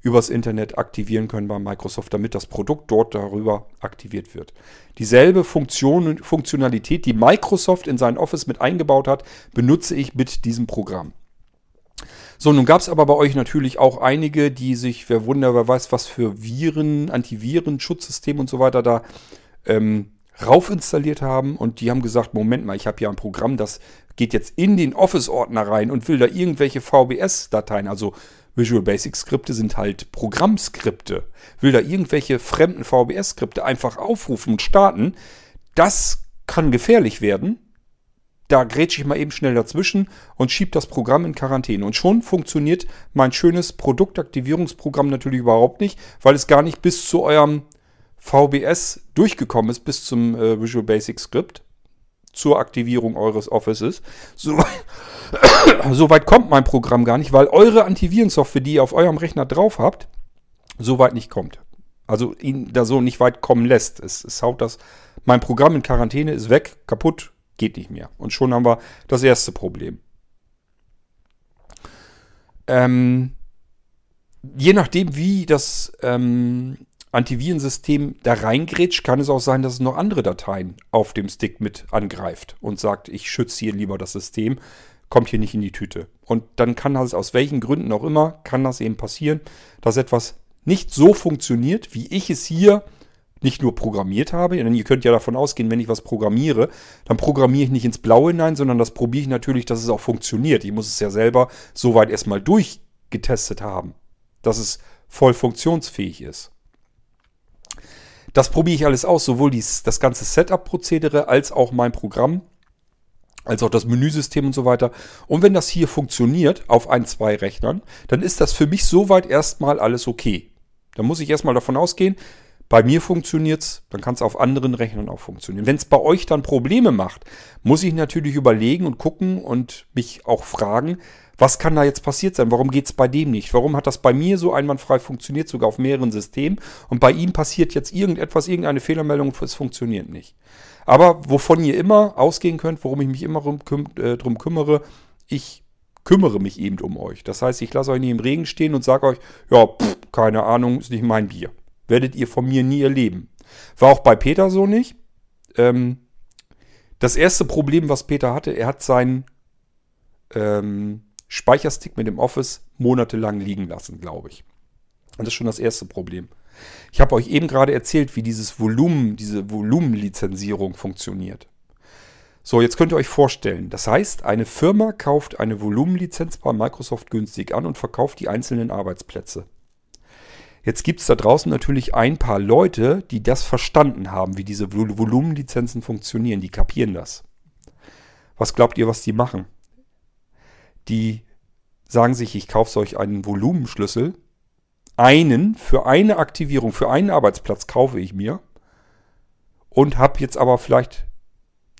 übers Internet aktivieren können bei Microsoft, damit das Produkt dort darüber aktiviert wird. Dieselbe Funktion, Funktionalität, die Microsoft in sein Office mit eingebaut hat, benutze ich mit diesem Programm. So, nun gab es aber bei euch natürlich auch einige, die sich, wer wunder, wer weiß, was für Viren, Antiviren, Schutzsystem und so weiter da ähm, rauf installiert haben und die haben gesagt, Moment mal, ich habe hier ein Programm, das geht jetzt in den Office-Ordner rein und will da irgendwelche VBS-Dateien, also Visual Basic Skripte sind halt Programmskripte, will da irgendwelche fremden VBS-Skripte einfach aufrufen und starten, das kann gefährlich werden. Da grätsche ich mal eben schnell dazwischen und schiebe das Programm in Quarantäne. Und schon funktioniert mein schönes Produktaktivierungsprogramm natürlich überhaupt nicht, weil es gar nicht bis zu eurem VBS durchgekommen ist bis zum äh, Visual Basic Script zur Aktivierung eures Offices. So, so weit kommt mein Programm gar nicht, weil eure Antivirensoftware, die ihr auf eurem Rechner drauf habt, so weit nicht kommt. Also ihn da so nicht weit kommen lässt. Es, es haut das. Mein Programm in Quarantäne ist weg, kaputt, geht nicht mehr. Und schon haben wir das erste Problem. Ähm, je nachdem, wie das ähm, Antivirensystem da reingrätscht, kann es auch sein, dass es noch andere Dateien auf dem Stick mit angreift und sagt, ich schütze hier lieber das System, kommt hier nicht in die Tüte. Und dann kann das aus welchen Gründen auch immer, kann das eben passieren, dass etwas nicht so funktioniert, wie ich es hier nicht nur programmiert habe, denn ihr könnt ja davon ausgehen, wenn ich was programmiere, dann programmiere ich nicht ins Blaue hinein, sondern das probiere ich natürlich, dass es auch funktioniert. Ich muss es ja selber soweit erstmal durchgetestet haben, dass es voll funktionsfähig ist. Das probiere ich alles aus, sowohl dies, das ganze Setup-Prozedere als auch mein Programm, als auch das Menüsystem und so weiter. Und wenn das hier funktioniert auf ein, zwei Rechnern, dann ist das für mich soweit erstmal alles okay. Dann muss ich erstmal davon ausgehen, bei mir funktioniert es, dann kann es auf anderen Rechnern auch funktionieren. Wenn es bei euch dann Probleme macht, muss ich natürlich überlegen und gucken und mich auch fragen, was kann da jetzt passiert sein? Warum geht es bei dem nicht? Warum hat das bei mir so einwandfrei funktioniert, sogar auf mehreren Systemen? Und bei ihm passiert jetzt irgendetwas, irgendeine Fehlermeldung, es funktioniert nicht. Aber wovon ihr immer ausgehen könnt, worum ich mich immer drum, äh, drum kümmere, ich kümmere mich eben um euch. Das heißt, ich lasse euch nicht im Regen stehen und sage euch, ja, pff, keine Ahnung, ist nicht mein Bier. Werdet ihr von mir nie erleben. War auch bei Peter so nicht. Ähm, das erste Problem, was Peter hatte, er hat seinen ähm, Speicherstick mit dem Office monatelang liegen lassen, glaube ich. Und das ist schon das erste Problem. Ich habe euch eben gerade erzählt, wie dieses Volumen, diese Volumenlizenzierung funktioniert. So, jetzt könnt ihr euch vorstellen, das heißt, eine Firma kauft eine Volumenlizenz bei Microsoft günstig an und verkauft die einzelnen Arbeitsplätze. Jetzt gibt es da draußen natürlich ein paar Leute, die das verstanden haben, wie diese Volumenlizenzen funktionieren. Die kapieren das. Was glaubt ihr, was die machen? die sagen sich, ich kaufe solch einen Volumenschlüssel. Einen für eine Aktivierung, für einen Arbeitsplatz kaufe ich mir und habe jetzt aber vielleicht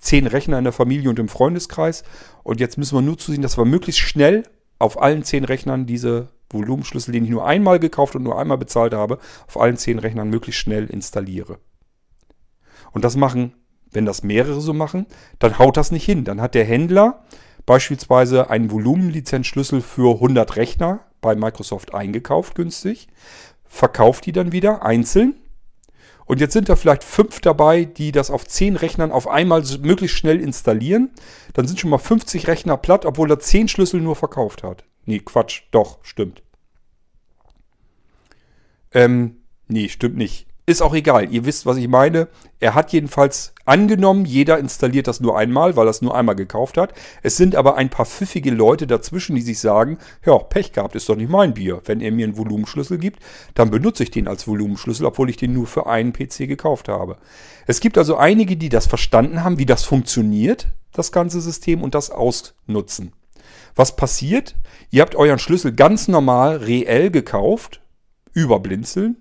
zehn Rechner in der Familie und im Freundeskreis. Und jetzt müssen wir nur zusehen, dass wir möglichst schnell auf allen zehn Rechnern diese Volumenschlüssel, den ich nur einmal gekauft und nur einmal bezahlt habe, auf allen zehn Rechnern möglichst schnell installiere. Und das machen, wenn das mehrere so machen, dann haut das nicht hin. Dann hat der Händler beispielsweise einen Volumenlizenzschlüssel für 100 Rechner bei Microsoft eingekauft, günstig. verkauft die dann wieder einzeln. Und jetzt sind da vielleicht fünf dabei, die das auf zehn Rechnern auf einmal möglichst schnell installieren. Dann sind schon mal 50 Rechner platt, obwohl er zehn Schlüssel nur verkauft hat. Nee, Quatsch, doch, stimmt. Ähm, nee, stimmt nicht. Ist auch egal, ihr wisst, was ich meine. Er hat jedenfalls angenommen, jeder installiert das nur einmal, weil er es nur einmal gekauft hat. Es sind aber ein paar pfiffige Leute dazwischen, die sich sagen, ja, Pech gehabt ist doch nicht mein Bier. Wenn er mir einen Volumenschlüssel gibt, dann benutze ich den als Volumenschlüssel, obwohl ich den nur für einen PC gekauft habe. Es gibt also einige, die das verstanden haben, wie das funktioniert, das ganze System, und das ausnutzen. Was passiert? Ihr habt euren Schlüssel ganz normal reell gekauft, über Blinzeln,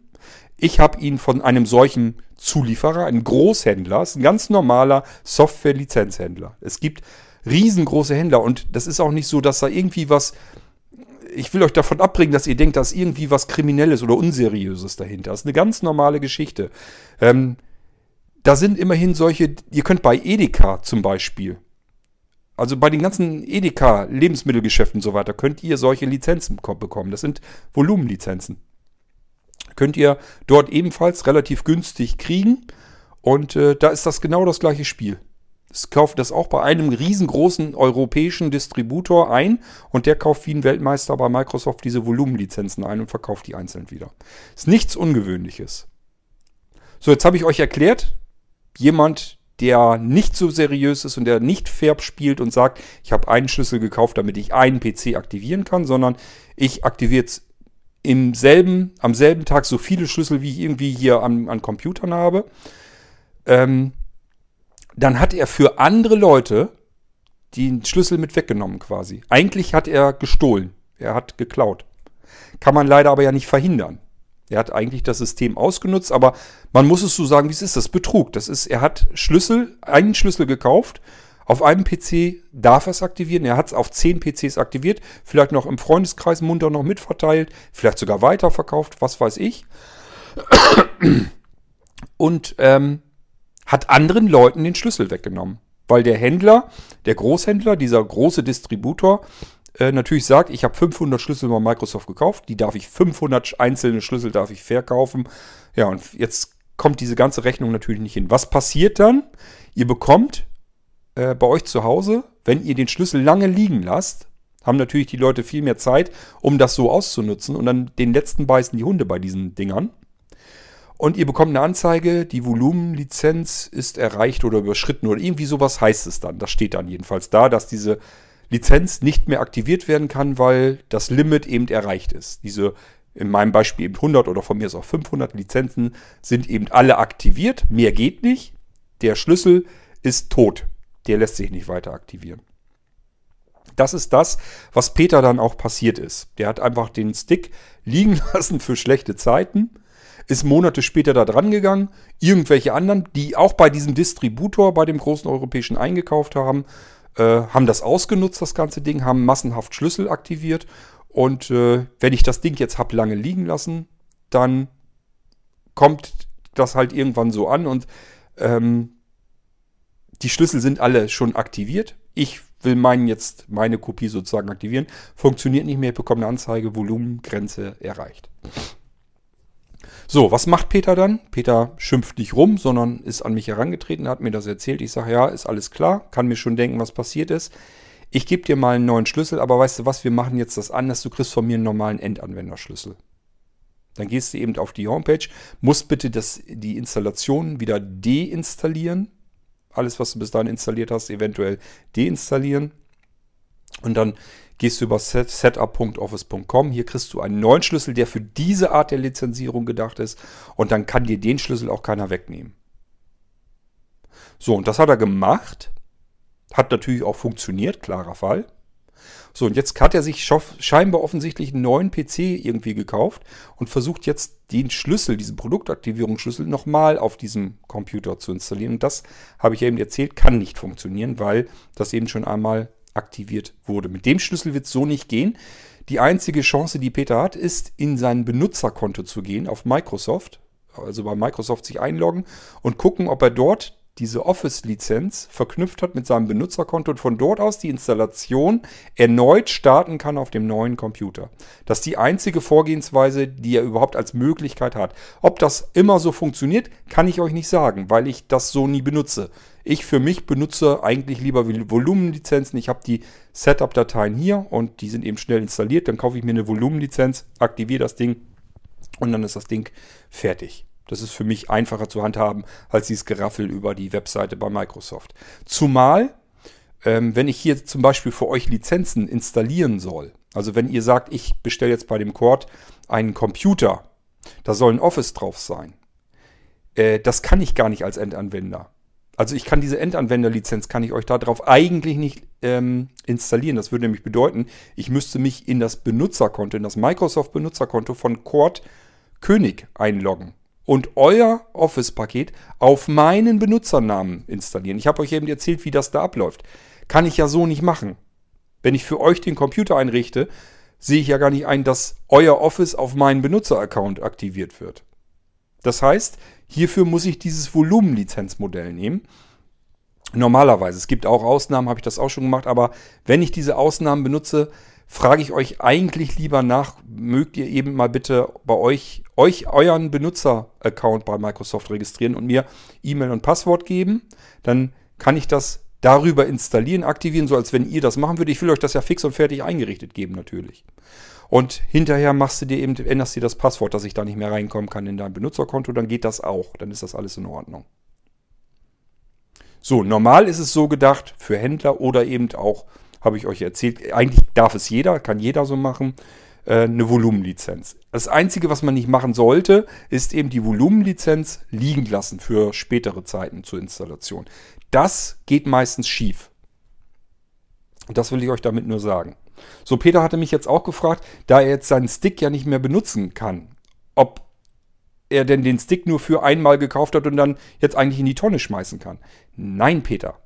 ich habe ihn von einem solchen Zulieferer, einem Großhändler, ist ein ganz normaler Software-Lizenzhändler. Es gibt riesengroße Händler und das ist auch nicht so, dass da irgendwie was. Ich will euch davon abbringen, dass ihr denkt, da ist irgendwie was Kriminelles oder Unseriöses dahinter. Das ist eine ganz normale Geschichte. Ähm, da sind immerhin solche, ihr könnt bei Edeka zum Beispiel, also bei den ganzen Edeka, Lebensmittelgeschäften und so weiter, könnt ihr solche Lizenzen bekommen. Das sind Volumenlizenzen könnt ihr dort ebenfalls relativ günstig kriegen. Und äh, da ist das genau das gleiche Spiel. Es kauft das auch bei einem riesengroßen europäischen Distributor ein und der kauft wie ein Weltmeister bei Microsoft diese Volumenlizenzen ein und verkauft die einzeln wieder. Ist nichts Ungewöhnliches. So, jetzt habe ich euch erklärt, jemand, der nicht so seriös ist und der nicht fair spielt und sagt, ich habe einen Schlüssel gekauft, damit ich einen PC aktivieren kann, sondern ich aktiviere jetzt im selben, am selben Tag so viele Schlüssel, wie ich irgendwie hier an, an Computern habe, ähm, dann hat er für andere Leute den Schlüssel mit weggenommen quasi. Eigentlich hat er gestohlen. Er hat geklaut. Kann man leider aber ja nicht verhindern. Er hat eigentlich das System ausgenutzt, aber man muss es so sagen, wie es ist. Das Betrug. Das ist, er hat Schlüssel, einen Schlüssel gekauft, auf einem PC darf er es aktivieren. Er hat es auf 10 PCs aktiviert. Vielleicht noch im Freundeskreis munter noch mitverteilt. Vielleicht sogar weiterverkauft. Was weiß ich. Und ähm, hat anderen Leuten den Schlüssel weggenommen. Weil der Händler, der Großhändler, dieser große Distributor, äh, natürlich sagt, ich habe 500 Schlüssel bei Microsoft gekauft. Die darf ich, 500 einzelne Schlüssel darf ich verkaufen. Ja, und jetzt kommt diese ganze Rechnung natürlich nicht hin. Was passiert dann? Ihr bekommt äh, bei euch zu Hause, wenn ihr den Schlüssel lange liegen lasst, haben natürlich die Leute viel mehr Zeit, um das so auszunutzen und dann den letzten beißen die Hunde bei diesen Dingern. Und ihr bekommt eine Anzeige, die Volumenlizenz ist erreicht oder überschritten oder irgendwie sowas heißt es dann. Das steht dann jedenfalls da, dass diese Lizenz nicht mehr aktiviert werden kann, weil das Limit eben erreicht ist. Diese, in meinem Beispiel eben 100 oder von mir ist auch 500 Lizenzen sind eben alle aktiviert. Mehr geht nicht. Der Schlüssel ist tot der lässt sich nicht weiter aktivieren. Das ist das, was Peter dann auch passiert ist. Der hat einfach den Stick liegen lassen für schlechte Zeiten, ist Monate später da dran gegangen. Irgendwelche anderen, die auch bei diesem Distributor, bei dem großen europäischen eingekauft haben, äh, haben das ausgenutzt, das ganze Ding, haben massenhaft Schlüssel aktiviert. Und äh, wenn ich das Ding jetzt habe lange liegen lassen, dann kommt das halt irgendwann so an und ähm, die Schlüssel sind alle schon aktiviert. Ich will meinen jetzt, meine Kopie sozusagen aktivieren. Funktioniert nicht mehr, ich bekomme eine Anzeige, Volumengrenze erreicht. So, was macht Peter dann? Peter schimpft nicht rum, sondern ist an mich herangetreten, hat mir das erzählt. Ich sage, ja, ist alles klar, kann mir schon denken, was passiert ist. Ich gebe dir mal einen neuen Schlüssel, aber weißt du was, wir machen jetzt das anders. Du kriegst von mir einen normalen Endanwenderschlüssel. Dann gehst du eben auf die Homepage, musst bitte das, die Installation wieder deinstallieren alles, was du bis dahin installiert hast, eventuell deinstallieren. Und dann gehst du über setup.office.com. Hier kriegst du einen neuen Schlüssel, der für diese Art der Lizenzierung gedacht ist. Und dann kann dir den Schlüssel auch keiner wegnehmen. So, und das hat er gemacht. Hat natürlich auch funktioniert, klarer Fall. So, und jetzt hat er sich scheinbar offensichtlich einen neuen PC irgendwie gekauft und versucht jetzt den Schlüssel, diesen Produktaktivierungsschlüssel, nochmal auf diesem Computer zu installieren. Und das, habe ich eben erzählt, kann nicht funktionieren, weil das eben schon einmal aktiviert wurde. Mit dem Schlüssel wird es so nicht gehen. Die einzige Chance, die Peter hat, ist, in sein Benutzerkonto zu gehen auf Microsoft, also bei Microsoft sich einloggen und gucken, ob er dort diese Office-Lizenz verknüpft hat mit seinem Benutzerkonto und von dort aus die Installation erneut starten kann auf dem neuen Computer. Das ist die einzige Vorgehensweise, die er überhaupt als Möglichkeit hat. Ob das immer so funktioniert, kann ich euch nicht sagen, weil ich das so nie benutze. Ich für mich benutze eigentlich lieber Volumenlizenzen. Ich habe die Setup-Dateien hier und die sind eben schnell installiert. Dann kaufe ich mir eine Volumenlizenz, aktiviere das Ding und dann ist das Ding fertig. Das ist für mich einfacher zu handhaben als dieses Geraffel über die Webseite bei Microsoft. Zumal, ähm, wenn ich hier zum Beispiel für euch Lizenzen installieren soll, also wenn ihr sagt, ich bestelle jetzt bei dem Cord einen Computer, da soll ein Office drauf sein, äh, das kann ich gar nicht als Endanwender. Also ich kann diese Endanwenderlizenz, kann ich euch darauf eigentlich nicht ähm, installieren. Das würde nämlich bedeuten, ich müsste mich in das Benutzerkonto, in das Microsoft-Benutzerkonto von Cord König einloggen und euer Office-Paket auf meinen Benutzernamen installieren. Ich habe euch eben erzählt, wie das da abläuft. Kann ich ja so nicht machen. Wenn ich für euch den Computer einrichte, sehe ich ja gar nicht ein, dass euer Office auf meinen Benutzeraccount aktiviert wird. Das heißt, hierfür muss ich dieses Volumenlizenzmodell nehmen. Normalerweise, es gibt auch Ausnahmen, habe ich das auch schon gemacht, aber wenn ich diese Ausnahmen benutze, frage ich euch eigentlich lieber nach, mögt ihr eben mal bitte bei euch, euch euren Benutzer-Account bei Microsoft registrieren und mir E-Mail und Passwort geben. Dann kann ich das darüber installieren, aktivieren, so als wenn ihr das machen würdet. Ich will euch das ja fix und fertig eingerichtet geben natürlich. Und hinterher machst du dir eben, änderst dir das Passwort, dass ich da nicht mehr reinkommen kann in dein Benutzerkonto, dann geht das auch. Dann ist das alles in Ordnung. So, normal ist es so gedacht für Händler oder eben auch habe ich euch erzählt. Eigentlich darf es jeder, kann jeder so machen, äh, eine Volumenlizenz. Das Einzige, was man nicht machen sollte, ist eben die Volumenlizenz liegen lassen für spätere Zeiten zur Installation. Das geht meistens schief. Und das will ich euch damit nur sagen. So, Peter hatte mich jetzt auch gefragt, da er jetzt seinen Stick ja nicht mehr benutzen kann, ob er denn den Stick nur für einmal gekauft hat und dann jetzt eigentlich in die Tonne schmeißen kann. Nein, Peter.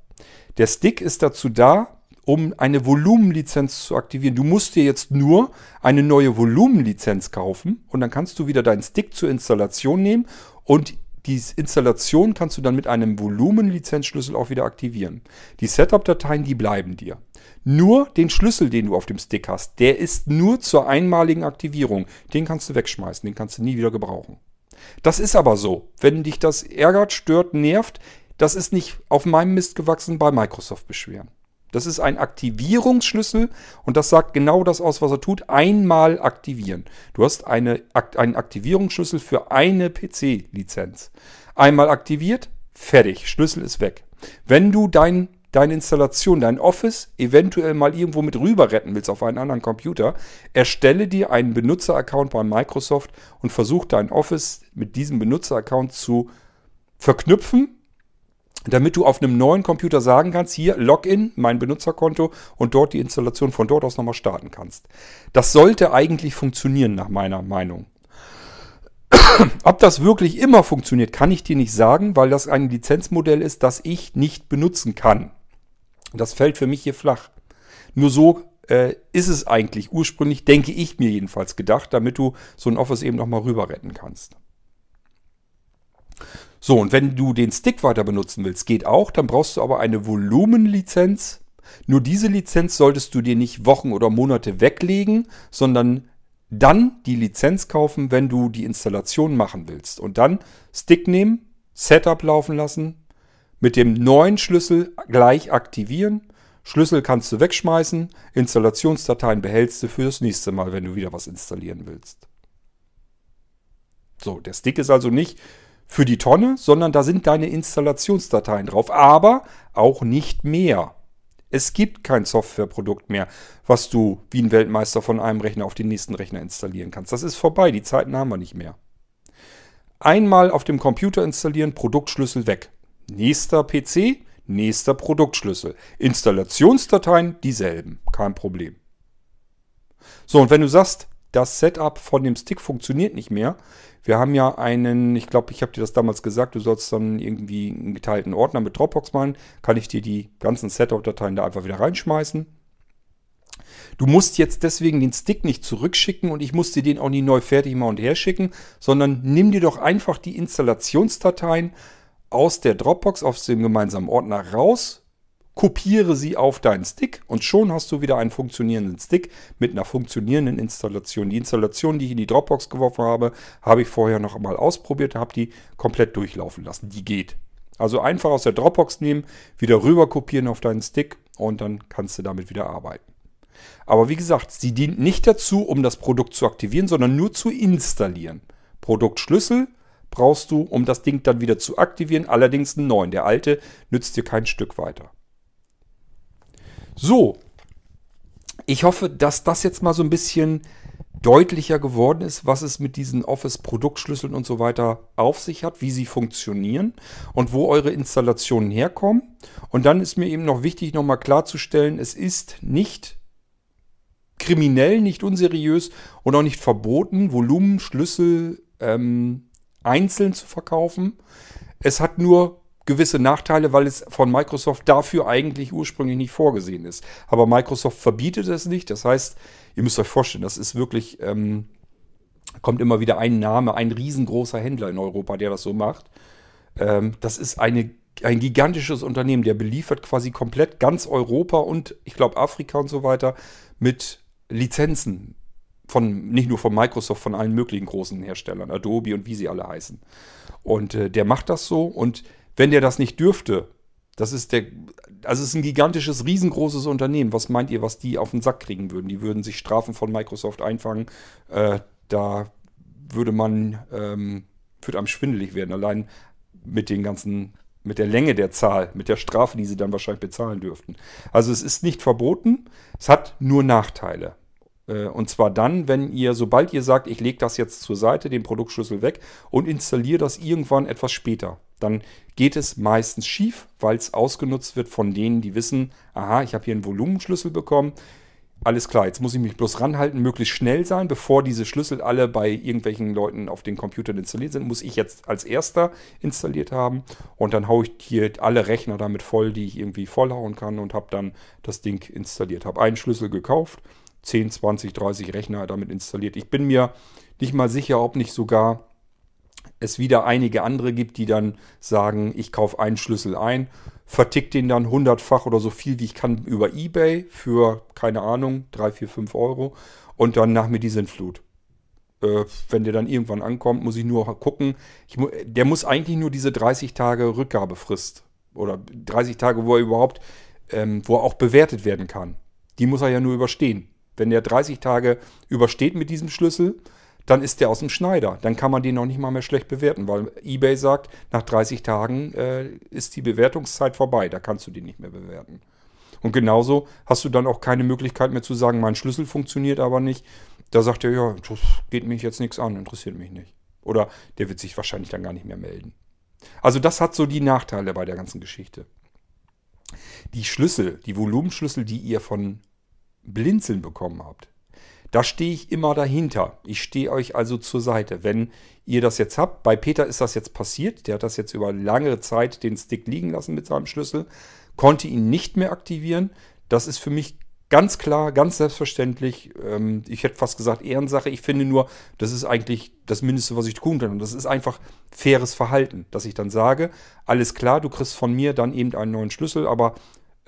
Der Stick ist dazu da, um eine Volumenlizenz zu aktivieren. Du musst dir jetzt nur eine neue Volumenlizenz kaufen und dann kannst du wieder deinen Stick zur Installation nehmen und die Installation kannst du dann mit einem Volumenlizenzschlüssel auch wieder aktivieren. Die Setup-Dateien, die bleiben dir. Nur den Schlüssel, den du auf dem Stick hast, der ist nur zur einmaligen Aktivierung. Den kannst du wegschmeißen, den kannst du nie wieder gebrauchen. Das ist aber so. Wenn dich das ärgert, stört, nervt, das ist nicht auf meinem Mist gewachsen, bei Microsoft beschweren. Das ist ein Aktivierungsschlüssel und das sagt genau das aus, was er tut. Einmal aktivieren. Du hast eine, einen Aktivierungsschlüssel für eine PC-Lizenz. Einmal aktiviert, fertig. Schlüssel ist weg. Wenn du dein, deine Installation, dein Office eventuell mal irgendwo mit rüber retten willst auf einen anderen Computer, erstelle dir einen Benutzeraccount bei Microsoft und versuch dein Office mit diesem Benutzeraccount zu verknüpfen damit du auf einem neuen Computer sagen kannst, hier Login, mein Benutzerkonto und dort die Installation von dort aus nochmal starten kannst. Das sollte eigentlich funktionieren nach meiner Meinung. Ob das wirklich immer funktioniert, kann ich dir nicht sagen, weil das ein Lizenzmodell ist, das ich nicht benutzen kann. Das fällt für mich hier flach. Nur so äh, ist es eigentlich ursprünglich, denke ich mir jedenfalls gedacht, damit du so ein Office eben nochmal rüber retten kannst. So, und wenn du den Stick weiter benutzen willst, geht auch, dann brauchst du aber eine Volumenlizenz. Nur diese Lizenz solltest du dir nicht Wochen oder Monate weglegen, sondern dann die Lizenz kaufen, wenn du die Installation machen willst. Und dann Stick nehmen, Setup laufen lassen, mit dem neuen Schlüssel gleich aktivieren. Schlüssel kannst du wegschmeißen, Installationsdateien behältst du für das nächste Mal, wenn du wieder was installieren willst. So, der Stick ist also nicht für die Tonne, sondern da sind deine Installationsdateien drauf, aber auch nicht mehr. Es gibt kein Softwareprodukt mehr, was du wie ein Weltmeister von einem Rechner auf den nächsten Rechner installieren kannst. Das ist vorbei, die Zeiten haben wir nicht mehr. Einmal auf dem Computer installieren, Produktschlüssel weg. Nächster PC, nächster Produktschlüssel. Installationsdateien dieselben, kein Problem. So, und wenn du sagst, das Setup von dem Stick funktioniert nicht mehr, wir haben ja einen, ich glaube, ich habe dir das damals gesagt, du sollst dann irgendwie einen geteilten Ordner mit Dropbox machen. Kann ich dir die ganzen Setup-Dateien da einfach wieder reinschmeißen. Du musst jetzt deswegen den Stick nicht zurückschicken und ich muss dir den auch nie neu fertig machen und herschicken, sondern nimm dir doch einfach die Installationsdateien aus der Dropbox, aus dem gemeinsamen Ordner raus, kopiere sie auf deinen Stick und schon hast du wieder einen funktionierenden Stick mit einer funktionierenden Installation. Die Installation, die ich in die Dropbox geworfen habe, habe ich vorher noch einmal ausprobiert, habe die komplett durchlaufen lassen. Die geht. Also einfach aus der Dropbox nehmen, wieder rüber kopieren auf deinen Stick und dann kannst du damit wieder arbeiten. Aber wie gesagt, sie dient nicht dazu, um das Produkt zu aktivieren, sondern nur zu installieren. Produktschlüssel brauchst du, um das Ding dann wieder zu aktivieren, allerdings einen neuen. Der alte nützt dir kein Stück weiter. So, ich hoffe, dass das jetzt mal so ein bisschen deutlicher geworden ist, was es mit diesen Office-Produktschlüsseln und so weiter auf sich hat, wie sie funktionieren und wo eure Installationen herkommen. Und dann ist mir eben noch wichtig, nochmal klarzustellen, es ist nicht kriminell, nicht unseriös und auch nicht verboten, Volumenschlüssel ähm, einzeln zu verkaufen. Es hat nur gewisse Nachteile, weil es von Microsoft dafür eigentlich ursprünglich nicht vorgesehen ist. Aber Microsoft verbietet es nicht. Das heißt, ihr müsst euch vorstellen, das ist wirklich, ähm, kommt immer wieder ein Name, ein riesengroßer Händler in Europa, der das so macht. Ähm, das ist eine, ein gigantisches Unternehmen, der beliefert quasi komplett ganz Europa und ich glaube Afrika und so weiter mit Lizenzen. Von, nicht nur von Microsoft, von allen möglichen großen Herstellern, Adobe und wie sie alle heißen. Und äh, der macht das so und wenn der das nicht dürfte, das ist der, also es ist ein gigantisches, riesengroßes Unternehmen. Was meint ihr, was die auf den Sack kriegen würden? Die würden sich Strafen von Microsoft einfangen. Äh, da würde man, ähm, würde einem schwindelig werden, allein mit den ganzen, mit der Länge der Zahl, mit der Strafe, die sie dann wahrscheinlich bezahlen dürften. Also es ist nicht verboten, es hat nur Nachteile. Äh, und zwar dann, wenn ihr, sobald ihr sagt, ich lege das jetzt zur Seite, den Produktschlüssel weg und installiere das irgendwann etwas später dann geht es meistens schief, weil es ausgenutzt wird von denen, die wissen, aha, ich habe hier einen Volumenschlüssel bekommen. Alles klar, jetzt muss ich mich bloß ranhalten, möglichst schnell sein, bevor diese Schlüssel alle bei irgendwelchen Leuten auf den Computern installiert sind, muss ich jetzt als erster installiert haben und dann haue ich hier alle Rechner damit voll, die ich irgendwie vollhauen kann und habe dann das Ding installiert. Habe einen Schlüssel gekauft, 10, 20, 30 Rechner damit installiert. Ich bin mir nicht mal sicher, ob nicht sogar es wieder einige andere gibt, die dann sagen, ich kaufe einen Schlüssel ein, vertick den dann hundertfach oder so viel wie ich kann über Ebay für, keine Ahnung, 3, 4, 5 Euro und dann nach mir die Sintflut. Äh, wenn der dann irgendwann ankommt, muss ich nur gucken. Ich, der muss eigentlich nur diese 30 Tage Rückgabefrist oder 30 Tage, wo er überhaupt, ähm, wo er auch bewertet werden kann. Die muss er ja nur überstehen. Wenn er 30 Tage übersteht mit diesem Schlüssel, dann ist der aus dem Schneider. Dann kann man den noch nicht mal mehr schlecht bewerten, weil eBay sagt, nach 30 Tagen äh, ist die Bewertungszeit vorbei. Da kannst du den nicht mehr bewerten. Und genauso hast du dann auch keine Möglichkeit mehr zu sagen, mein Schlüssel funktioniert aber nicht. Da sagt er, ja, das geht mich jetzt nichts an, interessiert mich nicht. Oder der wird sich wahrscheinlich dann gar nicht mehr melden. Also das hat so die Nachteile bei der ganzen Geschichte. Die Schlüssel, die Volumenschlüssel, die ihr von Blinzeln bekommen habt, da stehe ich immer dahinter. Ich stehe euch also zur Seite. Wenn ihr das jetzt habt, bei Peter ist das jetzt passiert, der hat das jetzt über lange Zeit den Stick liegen lassen mit seinem Schlüssel, konnte ihn nicht mehr aktivieren. Das ist für mich ganz klar, ganz selbstverständlich. Ähm, ich hätte fast gesagt Ehrensache. Ich finde nur, das ist eigentlich das Mindeste, was ich tun kann. Und das ist einfach faires Verhalten, dass ich dann sage, alles klar, du kriegst von mir dann eben einen neuen Schlüssel, aber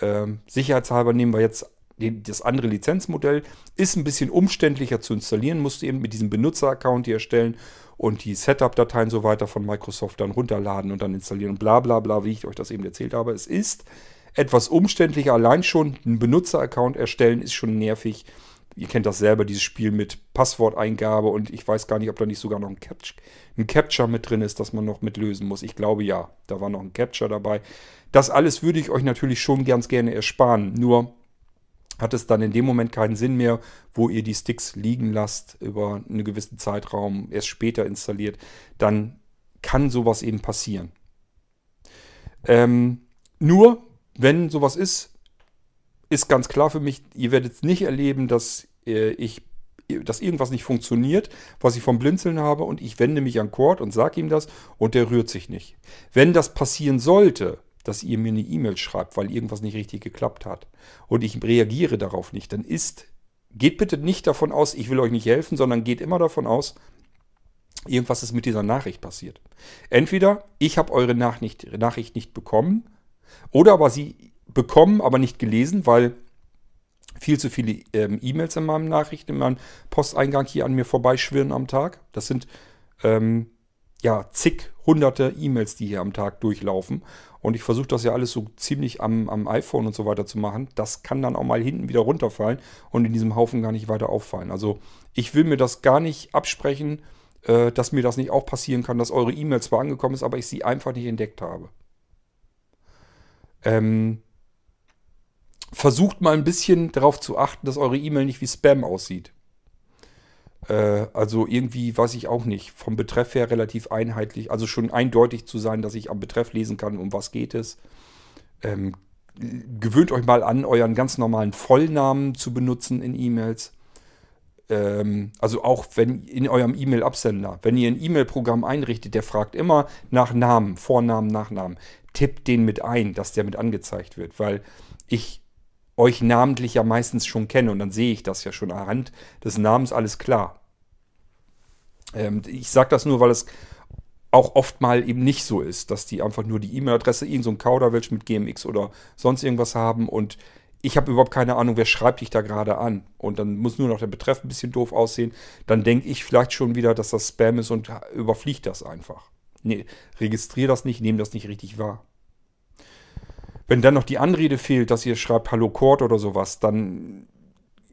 ähm, sicherheitshalber nehmen wir jetzt das andere Lizenzmodell ist ein bisschen umständlicher zu installieren, musst du eben mit diesem Benutzeraccount hier erstellen und die Setup-Dateien so weiter von Microsoft dann runterladen und dann installieren und bla bla bla, wie ich euch das eben erzählt habe. Es ist etwas umständlicher, allein schon einen Benutzeraccount erstellen ist schon nervig. Ihr kennt das selber, dieses Spiel mit Passworteingabe und ich weiß gar nicht, ob da nicht sogar noch ein, Cap ein Capture mit drin ist, das man noch mitlösen muss. Ich glaube ja, da war noch ein Capture dabei. Das alles würde ich euch natürlich schon ganz gerne ersparen. Nur hat es dann in dem Moment keinen Sinn mehr, wo ihr die Sticks liegen lasst über einen gewissen Zeitraum, erst später installiert, dann kann sowas eben passieren. Ähm, nur, wenn sowas ist, ist ganz klar für mich, ihr werdet nicht erleben, dass äh, ich dass irgendwas nicht funktioniert, was ich vom Blinzeln habe und ich wende mich an Cord und sage ihm das und der rührt sich nicht. Wenn das passieren sollte, dass ihr mir eine E-Mail schreibt, weil irgendwas nicht richtig geklappt hat und ich reagiere darauf nicht, dann ist, geht bitte nicht davon aus, ich will euch nicht helfen, sondern geht immer davon aus, irgendwas ist mit dieser Nachricht passiert. Entweder ich habe eure Nachricht, Nachricht nicht bekommen oder aber sie bekommen, aber nicht gelesen, weil viel zu viele ähm, E-Mails in meinem Nachrichten, in meinem Posteingang hier an mir vorbeischwirren am Tag. Das sind ähm, ja zig hunderte E-Mails, die hier am Tag durchlaufen. Und ich versuche das ja alles so ziemlich am, am iPhone und so weiter zu machen. Das kann dann auch mal hinten wieder runterfallen und in diesem Haufen gar nicht weiter auffallen. Also ich will mir das gar nicht absprechen, äh, dass mir das nicht auch passieren kann, dass eure E-Mail zwar angekommen ist, aber ich sie einfach nicht entdeckt habe. Ähm, versucht mal ein bisschen darauf zu achten, dass eure E-Mail nicht wie Spam aussieht. Äh, also irgendwie weiß ich auch nicht. Vom Betreff her relativ einheitlich, also schon eindeutig zu sein, dass ich am Betreff lesen kann, um was geht es. Ähm, gewöhnt euch mal an, euren ganz normalen Vollnamen zu benutzen in E-Mails. Ähm, also auch wenn in eurem E-Mail-Absender, wenn ihr ein E-Mail-Programm einrichtet, der fragt immer nach Namen, Vornamen, Nachnamen. Tippt den mit ein, dass der mit angezeigt wird, weil ich euch namentlich ja meistens schon kenne und dann sehe ich das ja schon anhand des Namens alles klar. Ähm, ich sage das nur, weil es auch oft mal eben nicht so ist, dass die einfach nur die E-Mail-Adresse, irgend so ein Kauderwelsch mit GMX oder sonst irgendwas haben und ich habe überhaupt keine Ahnung, wer schreibt dich da gerade an. Und dann muss nur noch der Betreff ein bisschen doof aussehen. Dann denke ich vielleicht schon wieder, dass das Spam ist und überfliegt das einfach. Nee, registriere das nicht, nehme das nicht richtig wahr. Wenn dann noch die Anrede fehlt, dass ihr schreibt Hallo Kurt oder sowas, dann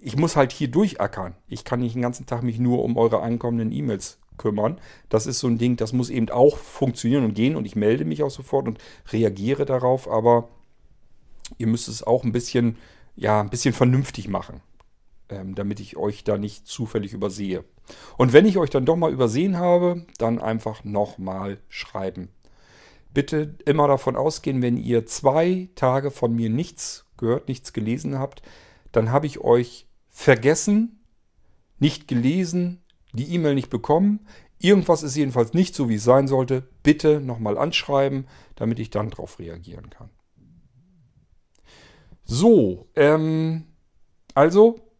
ich muss halt hier durchackern. Ich kann nicht den ganzen Tag mich nur um eure einkommenden E-Mails kümmern. Das ist so ein Ding, das muss eben auch funktionieren und gehen und ich melde mich auch sofort und reagiere darauf, aber ihr müsst es auch ein bisschen, ja, ein bisschen vernünftig machen, ähm, damit ich euch da nicht zufällig übersehe. Und wenn ich euch dann doch mal übersehen habe, dann einfach nochmal schreiben bitte immer davon ausgehen, wenn ihr zwei Tage von mir nichts gehört, nichts gelesen habt, dann habe ich euch vergessen, nicht gelesen, die E-Mail nicht bekommen. Irgendwas ist jedenfalls nicht so, wie es sein sollte. Bitte nochmal anschreiben, damit ich dann darauf reagieren kann. So, ähm, also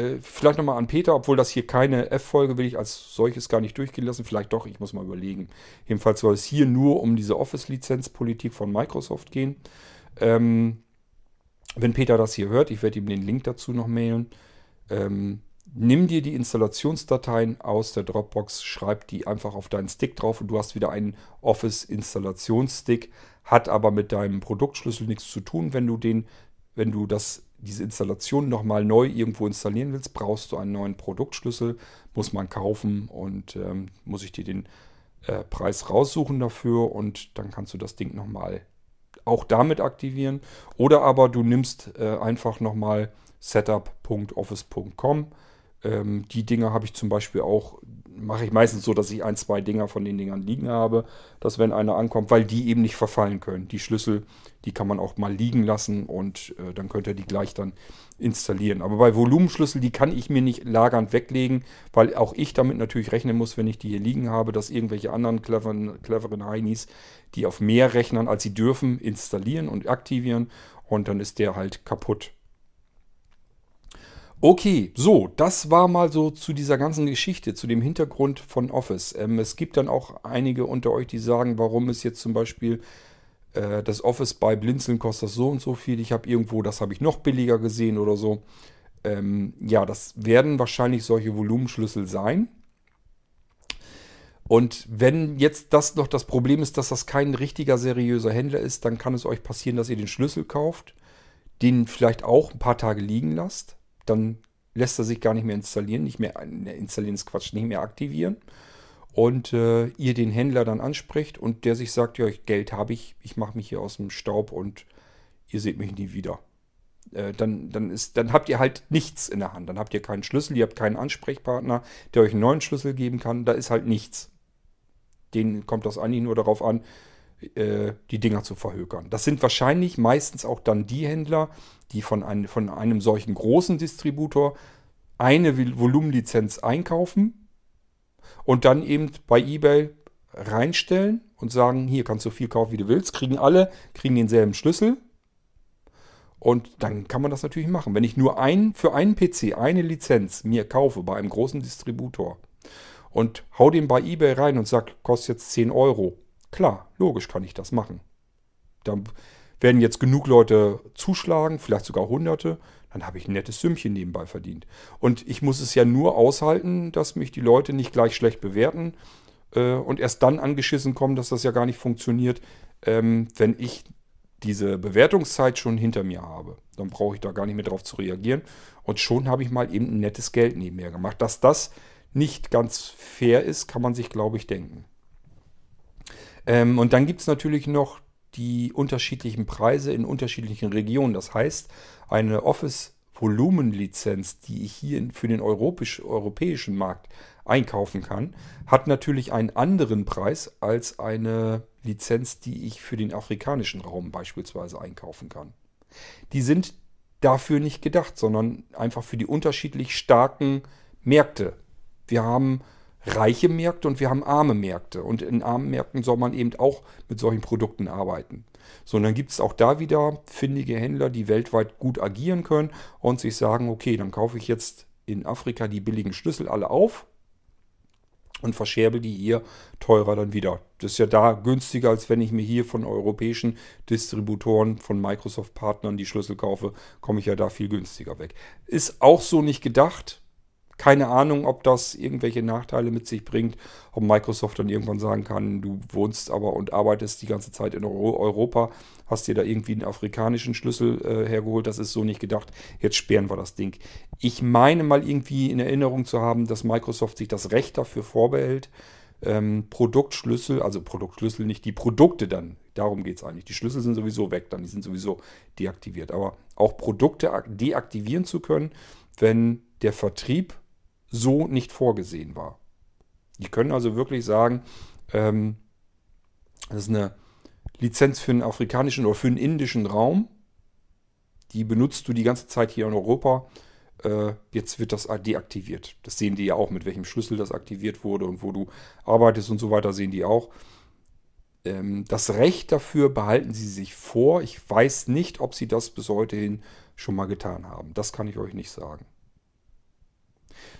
äh, vielleicht nochmal an Peter, obwohl das hier keine F-Folge will ich als solches gar nicht durchgehen lassen. Vielleicht doch, ich muss mal überlegen. Jedenfalls soll es hier nur um diese Office-Lizenzpolitik von Microsoft gehen. Ähm, wenn Peter das hier hört, ich werde ihm den Link dazu noch mailen. Ähm, nimm dir die Installationsdateien aus der Dropbox, schreib die einfach auf deinen Stick drauf und du hast wieder einen Office-Installationsstick. Hat aber mit deinem Produktschlüssel nichts zu tun, wenn du den, wenn du das diese Installation nochmal neu irgendwo installieren willst, brauchst du einen neuen Produktschlüssel, muss man kaufen und ähm, muss ich dir den äh, Preis raussuchen dafür und dann kannst du das Ding nochmal auch damit aktivieren. Oder aber du nimmst äh, einfach nochmal setup.office.com. Ähm, die Dinge habe ich zum Beispiel auch mache ich meistens so, dass ich ein, zwei Dinger von den Dingern liegen habe, dass wenn einer ankommt, weil die eben nicht verfallen können. Die Schlüssel, die kann man auch mal liegen lassen und äh, dann könnt ihr die gleich dann installieren. Aber bei Volumenschlüssel, die kann ich mir nicht lagernd weglegen, weil auch ich damit natürlich rechnen muss, wenn ich die hier liegen habe, dass irgendwelche anderen cleveren, cleveren Heinis, die auf mehr Rechnern als sie dürfen, installieren und aktivieren und dann ist der halt kaputt. Okay, so, das war mal so zu dieser ganzen Geschichte, zu dem Hintergrund von Office. Ähm, es gibt dann auch einige unter euch, die sagen, warum ist jetzt zum Beispiel äh, das Office bei Blinzeln kostet das so und so viel. Ich habe irgendwo, das habe ich noch billiger gesehen oder so. Ähm, ja, das werden wahrscheinlich solche Volumenschlüssel sein. Und wenn jetzt das noch das Problem ist, dass das kein richtiger seriöser Händler ist, dann kann es euch passieren, dass ihr den Schlüssel kauft, den vielleicht auch ein paar Tage liegen lasst dann lässt er sich gar nicht mehr installieren, nicht mehr ne, installieren ist Quatsch, nicht mehr aktivieren. Und äh, ihr den Händler dann anspricht und der sich sagt, ja, Geld habe ich, ich mache mich hier aus dem Staub und ihr seht mich nie wieder. Äh, dann, dann, ist, dann habt ihr halt nichts in der Hand. Dann habt ihr keinen Schlüssel, ihr habt keinen Ansprechpartner, der euch einen neuen Schlüssel geben kann. Da ist halt nichts. Den kommt das eigentlich nur darauf an, äh, die Dinger zu verhökern. Das sind wahrscheinlich meistens auch dann die Händler, die von, ein, von einem solchen großen Distributor eine Volumenlizenz einkaufen und dann eben bei eBay reinstellen und sagen, hier kannst du viel kaufen, wie du willst, kriegen alle, kriegen denselben Schlüssel und dann kann man das natürlich machen. Wenn ich nur ein, für einen PC eine Lizenz mir kaufe bei einem großen Distributor und hau den bei eBay rein und sag, kostet jetzt 10 Euro. Klar, logisch kann ich das machen. Da werden jetzt genug Leute zuschlagen, vielleicht sogar Hunderte, dann habe ich ein nettes Sümmchen nebenbei verdient. Und ich muss es ja nur aushalten, dass mich die Leute nicht gleich schlecht bewerten äh, und erst dann angeschissen kommen, dass das ja gar nicht funktioniert, ähm, wenn ich diese Bewertungszeit schon hinter mir habe. Dann brauche ich da gar nicht mehr drauf zu reagieren. Und schon habe ich mal eben ein nettes Geld nebenher gemacht. Dass das nicht ganz fair ist, kann man sich, glaube ich, denken. Ähm, und dann gibt es natürlich noch die unterschiedlichen Preise in unterschiedlichen Regionen. Das heißt, eine Office-Volumenlizenz, die ich hier für den europäisch, europäischen Markt einkaufen kann, hat natürlich einen anderen Preis als eine Lizenz, die ich für den afrikanischen Raum beispielsweise einkaufen kann. Die sind dafür nicht gedacht, sondern einfach für die unterschiedlich starken Märkte. Wir haben reiche Märkte und wir haben arme Märkte. Und in armen Märkten soll man eben auch mit solchen Produkten arbeiten. So, und dann gibt es auch da wieder findige Händler, die weltweit gut agieren können und sich sagen, okay, dann kaufe ich jetzt in Afrika die billigen Schlüssel alle auf und verscherbe die hier teurer dann wieder. Das ist ja da günstiger, als wenn ich mir hier von europäischen Distributoren, von Microsoft-Partnern die Schlüssel kaufe, komme ich ja da viel günstiger weg. Ist auch so nicht gedacht. Keine Ahnung, ob das irgendwelche Nachteile mit sich bringt, ob Microsoft dann irgendwann sagen kann, du wohnst aber und arbeitest die ganze Zeit in Europa, hast dir da irgendwie einen afrikanischen Schlüssel äh, hergeholt, das ist so nicht gedacht, jetzt sperren wir das Ding. Ich meine mal irgendwie in Erinnerung zu haben, dass Microsoft sich das Recht dafür vorbehält, ähm, Produktschlüssel, also Produktschlüssel, nicht die Produkte dann, darum geht es eigentlich. Die Schlüssel sind sowieso weg, dann die sind sowieso deaktiviert. Aber auch Produkte deaktivieren zu können, wenn der Vertrieb so nicht vorgesehen war. Die können also wirklich sagen, ähm, das ist eine Lizenz für einen afrikanischen oder für einen indischen Raum. Die benutzt du die ganze Zeit hier in Europa. Äh, jetzt wird das deaktiviert. Das sehen die ja auch, mit welchem Schlüssel das aktiviert wurde und wo du arbeitest und so weiter, sehen die auch. Ähm, das Recht dafür behalten sie sich vor. Ich weiß nicht, ob sie das bis heute hin schon mal getan haben. Das kann ich euch nicht sagen.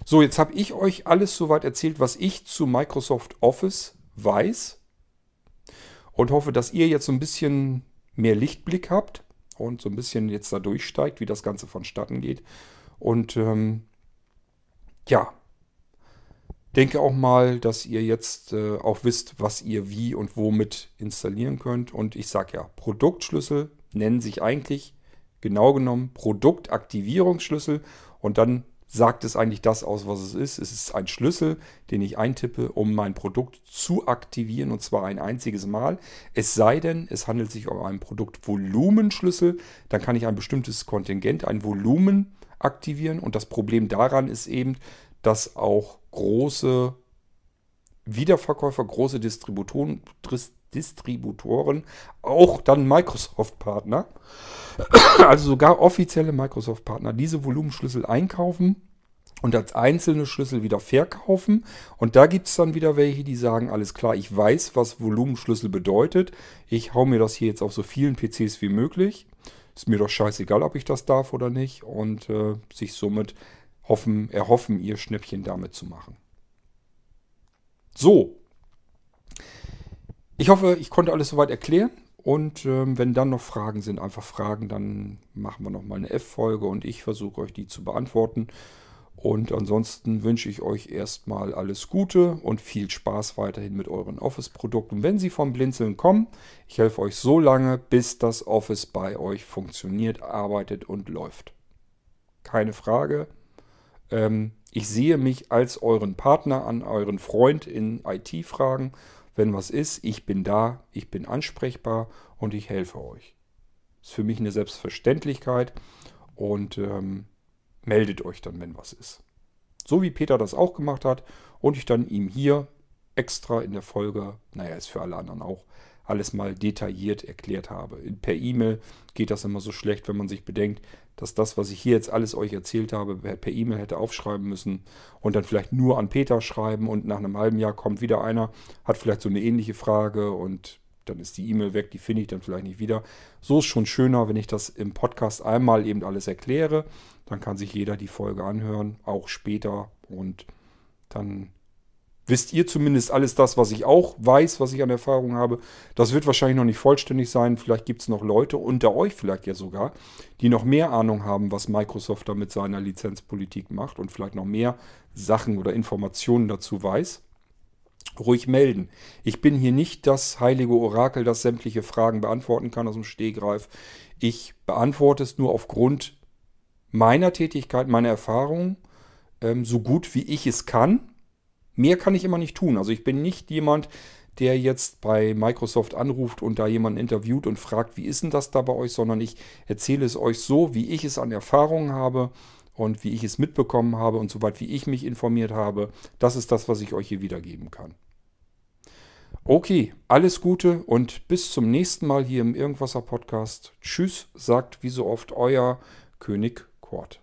So, jetzt habe ich euch alles soweit erzählt, was ich zu Microsoft Office weiß. Und hoffe, dass ihr jetzt so ein bisschen mehr Lichtblick habt und so ein bisschen jetzt da durchsteigt, wie das Ganze vonstatten geht. Und ähm, ja, denke auch mal, dass ihr jetzt äh, auch wisst, was ihr wie und womit installieren könnt. Und ich sage ja, Produktschlüssel nennen sich eigentlich genau genommen Produktaktivierungsschlüssel. Und dann sagt es eigentlich das aus, was es ist. Es ist ein Schlüssel, den ich eintippe, um mein Produkt zu aktivieren und zwar ein einziges Mal. Es sei denn, es handelt sich um einen Produktvolumenschlüssel, dann kann ich ein bestimmtes Kontingent, ein Volumen aktivieren und das Problem daran ist eben, dass auch große Wiederverkäufer, große Distributoren, Distributoren, auch dann Microsoft-Partner, also sogar offizielle Microsoft-Partner, diese Volumenschlüssel einkaufen und als einzelne Schlüssel wieder verkaufen. Und da gibt es dann wieder welche, die sagen, alles klar, ich weiß, was Volumenschlüssel bedeutet. Ich hau mir das hier jetzt auf so vielen PCs wie möglich. Ist mir doch scheißegal, ob ich das darf oder nicht. Und äh, sich somit hoffen, erhoffen, ihr Schnäppchen damit zu machen. So, ich hoffe, ich konnte alles soweit erklären. Und ähm, wenn dann noch Fragen sind, einfach Fragen, dann machen wir nochmal eine F-Folge und ich versuche euch die zu beantworten. Und ansonsten wünsche ich euch erstmal alles Gute und viel Spaß weiterhin mit euren Office-Produkten. Wenn sie vom Blinzeln kommen, ich helfe euch so lange, bis das Office bei euch funktioniert, arbeitet und läuft. Keine Frage. Ähm, ich sehe mich als euren Partner an, euren Freund in IT-Fragen wenn was ist, ich bin da, ich bin ansprechbar und ich helfe euch. Ist für mich eine Selbstverständlichkeit und ähm, meldet euch dann, wenn was ist. So wie Peter das auch gemacht hat und ich dann ihm hier extra in der Folge, naja, ist für alle anderen auch, alles mal detailliert erklärt habe. Per E-Mail geht das immer so schlecht, wenn man sich bedenkt, dass das, was ich hier jetzt alles euch erzählt habe, per E-Mail hätte aufschreiben müssen und dann vielleicht nur an Peter schreiben und nach einem halben Jahr kommt wieder einer, hat vielleicht so eine ähnliche Frage und dann ist die E-Mail weg, die finde ich dann vielleicht nicht wieder. So ist schon schöner, wenn ich das im Podcast einmal eben alles erkläre. Dann kann sich jeder die Folge anhören, auch später und dann wisst ihr zumindest alles das, was ich auch weiß, was ich an Erfahrung habe. Das wird wahrscheinlich noch nicht vollständig sein. Vielleicht gibt es noch Leute unter euch vielleicht ja sogar, die noch mehr Ahnung haben, was Microsoft da mit seiner Lizenzpolitik macht und vielleicht noch mehr Sachen oder Informationen dazu weiß. Ruhig melden. Ich bin hier nicht das heilige Orakel, das sämtliche Fragen beantworten kann aus dem Stehgreif. Ich beantworte es nur aufgrund meiner Tätigkeit, meiner Erfahrung, ähm, so gut wie ich es kann. Mehr kann ich immer nicht tun. Also ich bin nicht jemand, der jetzt bei Microsoft anruft und da jemanden interviewt und fragt, wie ist denn das da bei euch, sondern ich erzähle es euch so, wie ich es an Erfahrungen habe und wie ich es mitbekommen habe und soweit wie ich mich informiert habe. Das ist das, was ich euch hier wiedergeben kann. Okay, alles Gute und bis zum nächsten Mal hier im Irgendwasser Podcast. Tschüss, sagt wie so oft euer König Kort.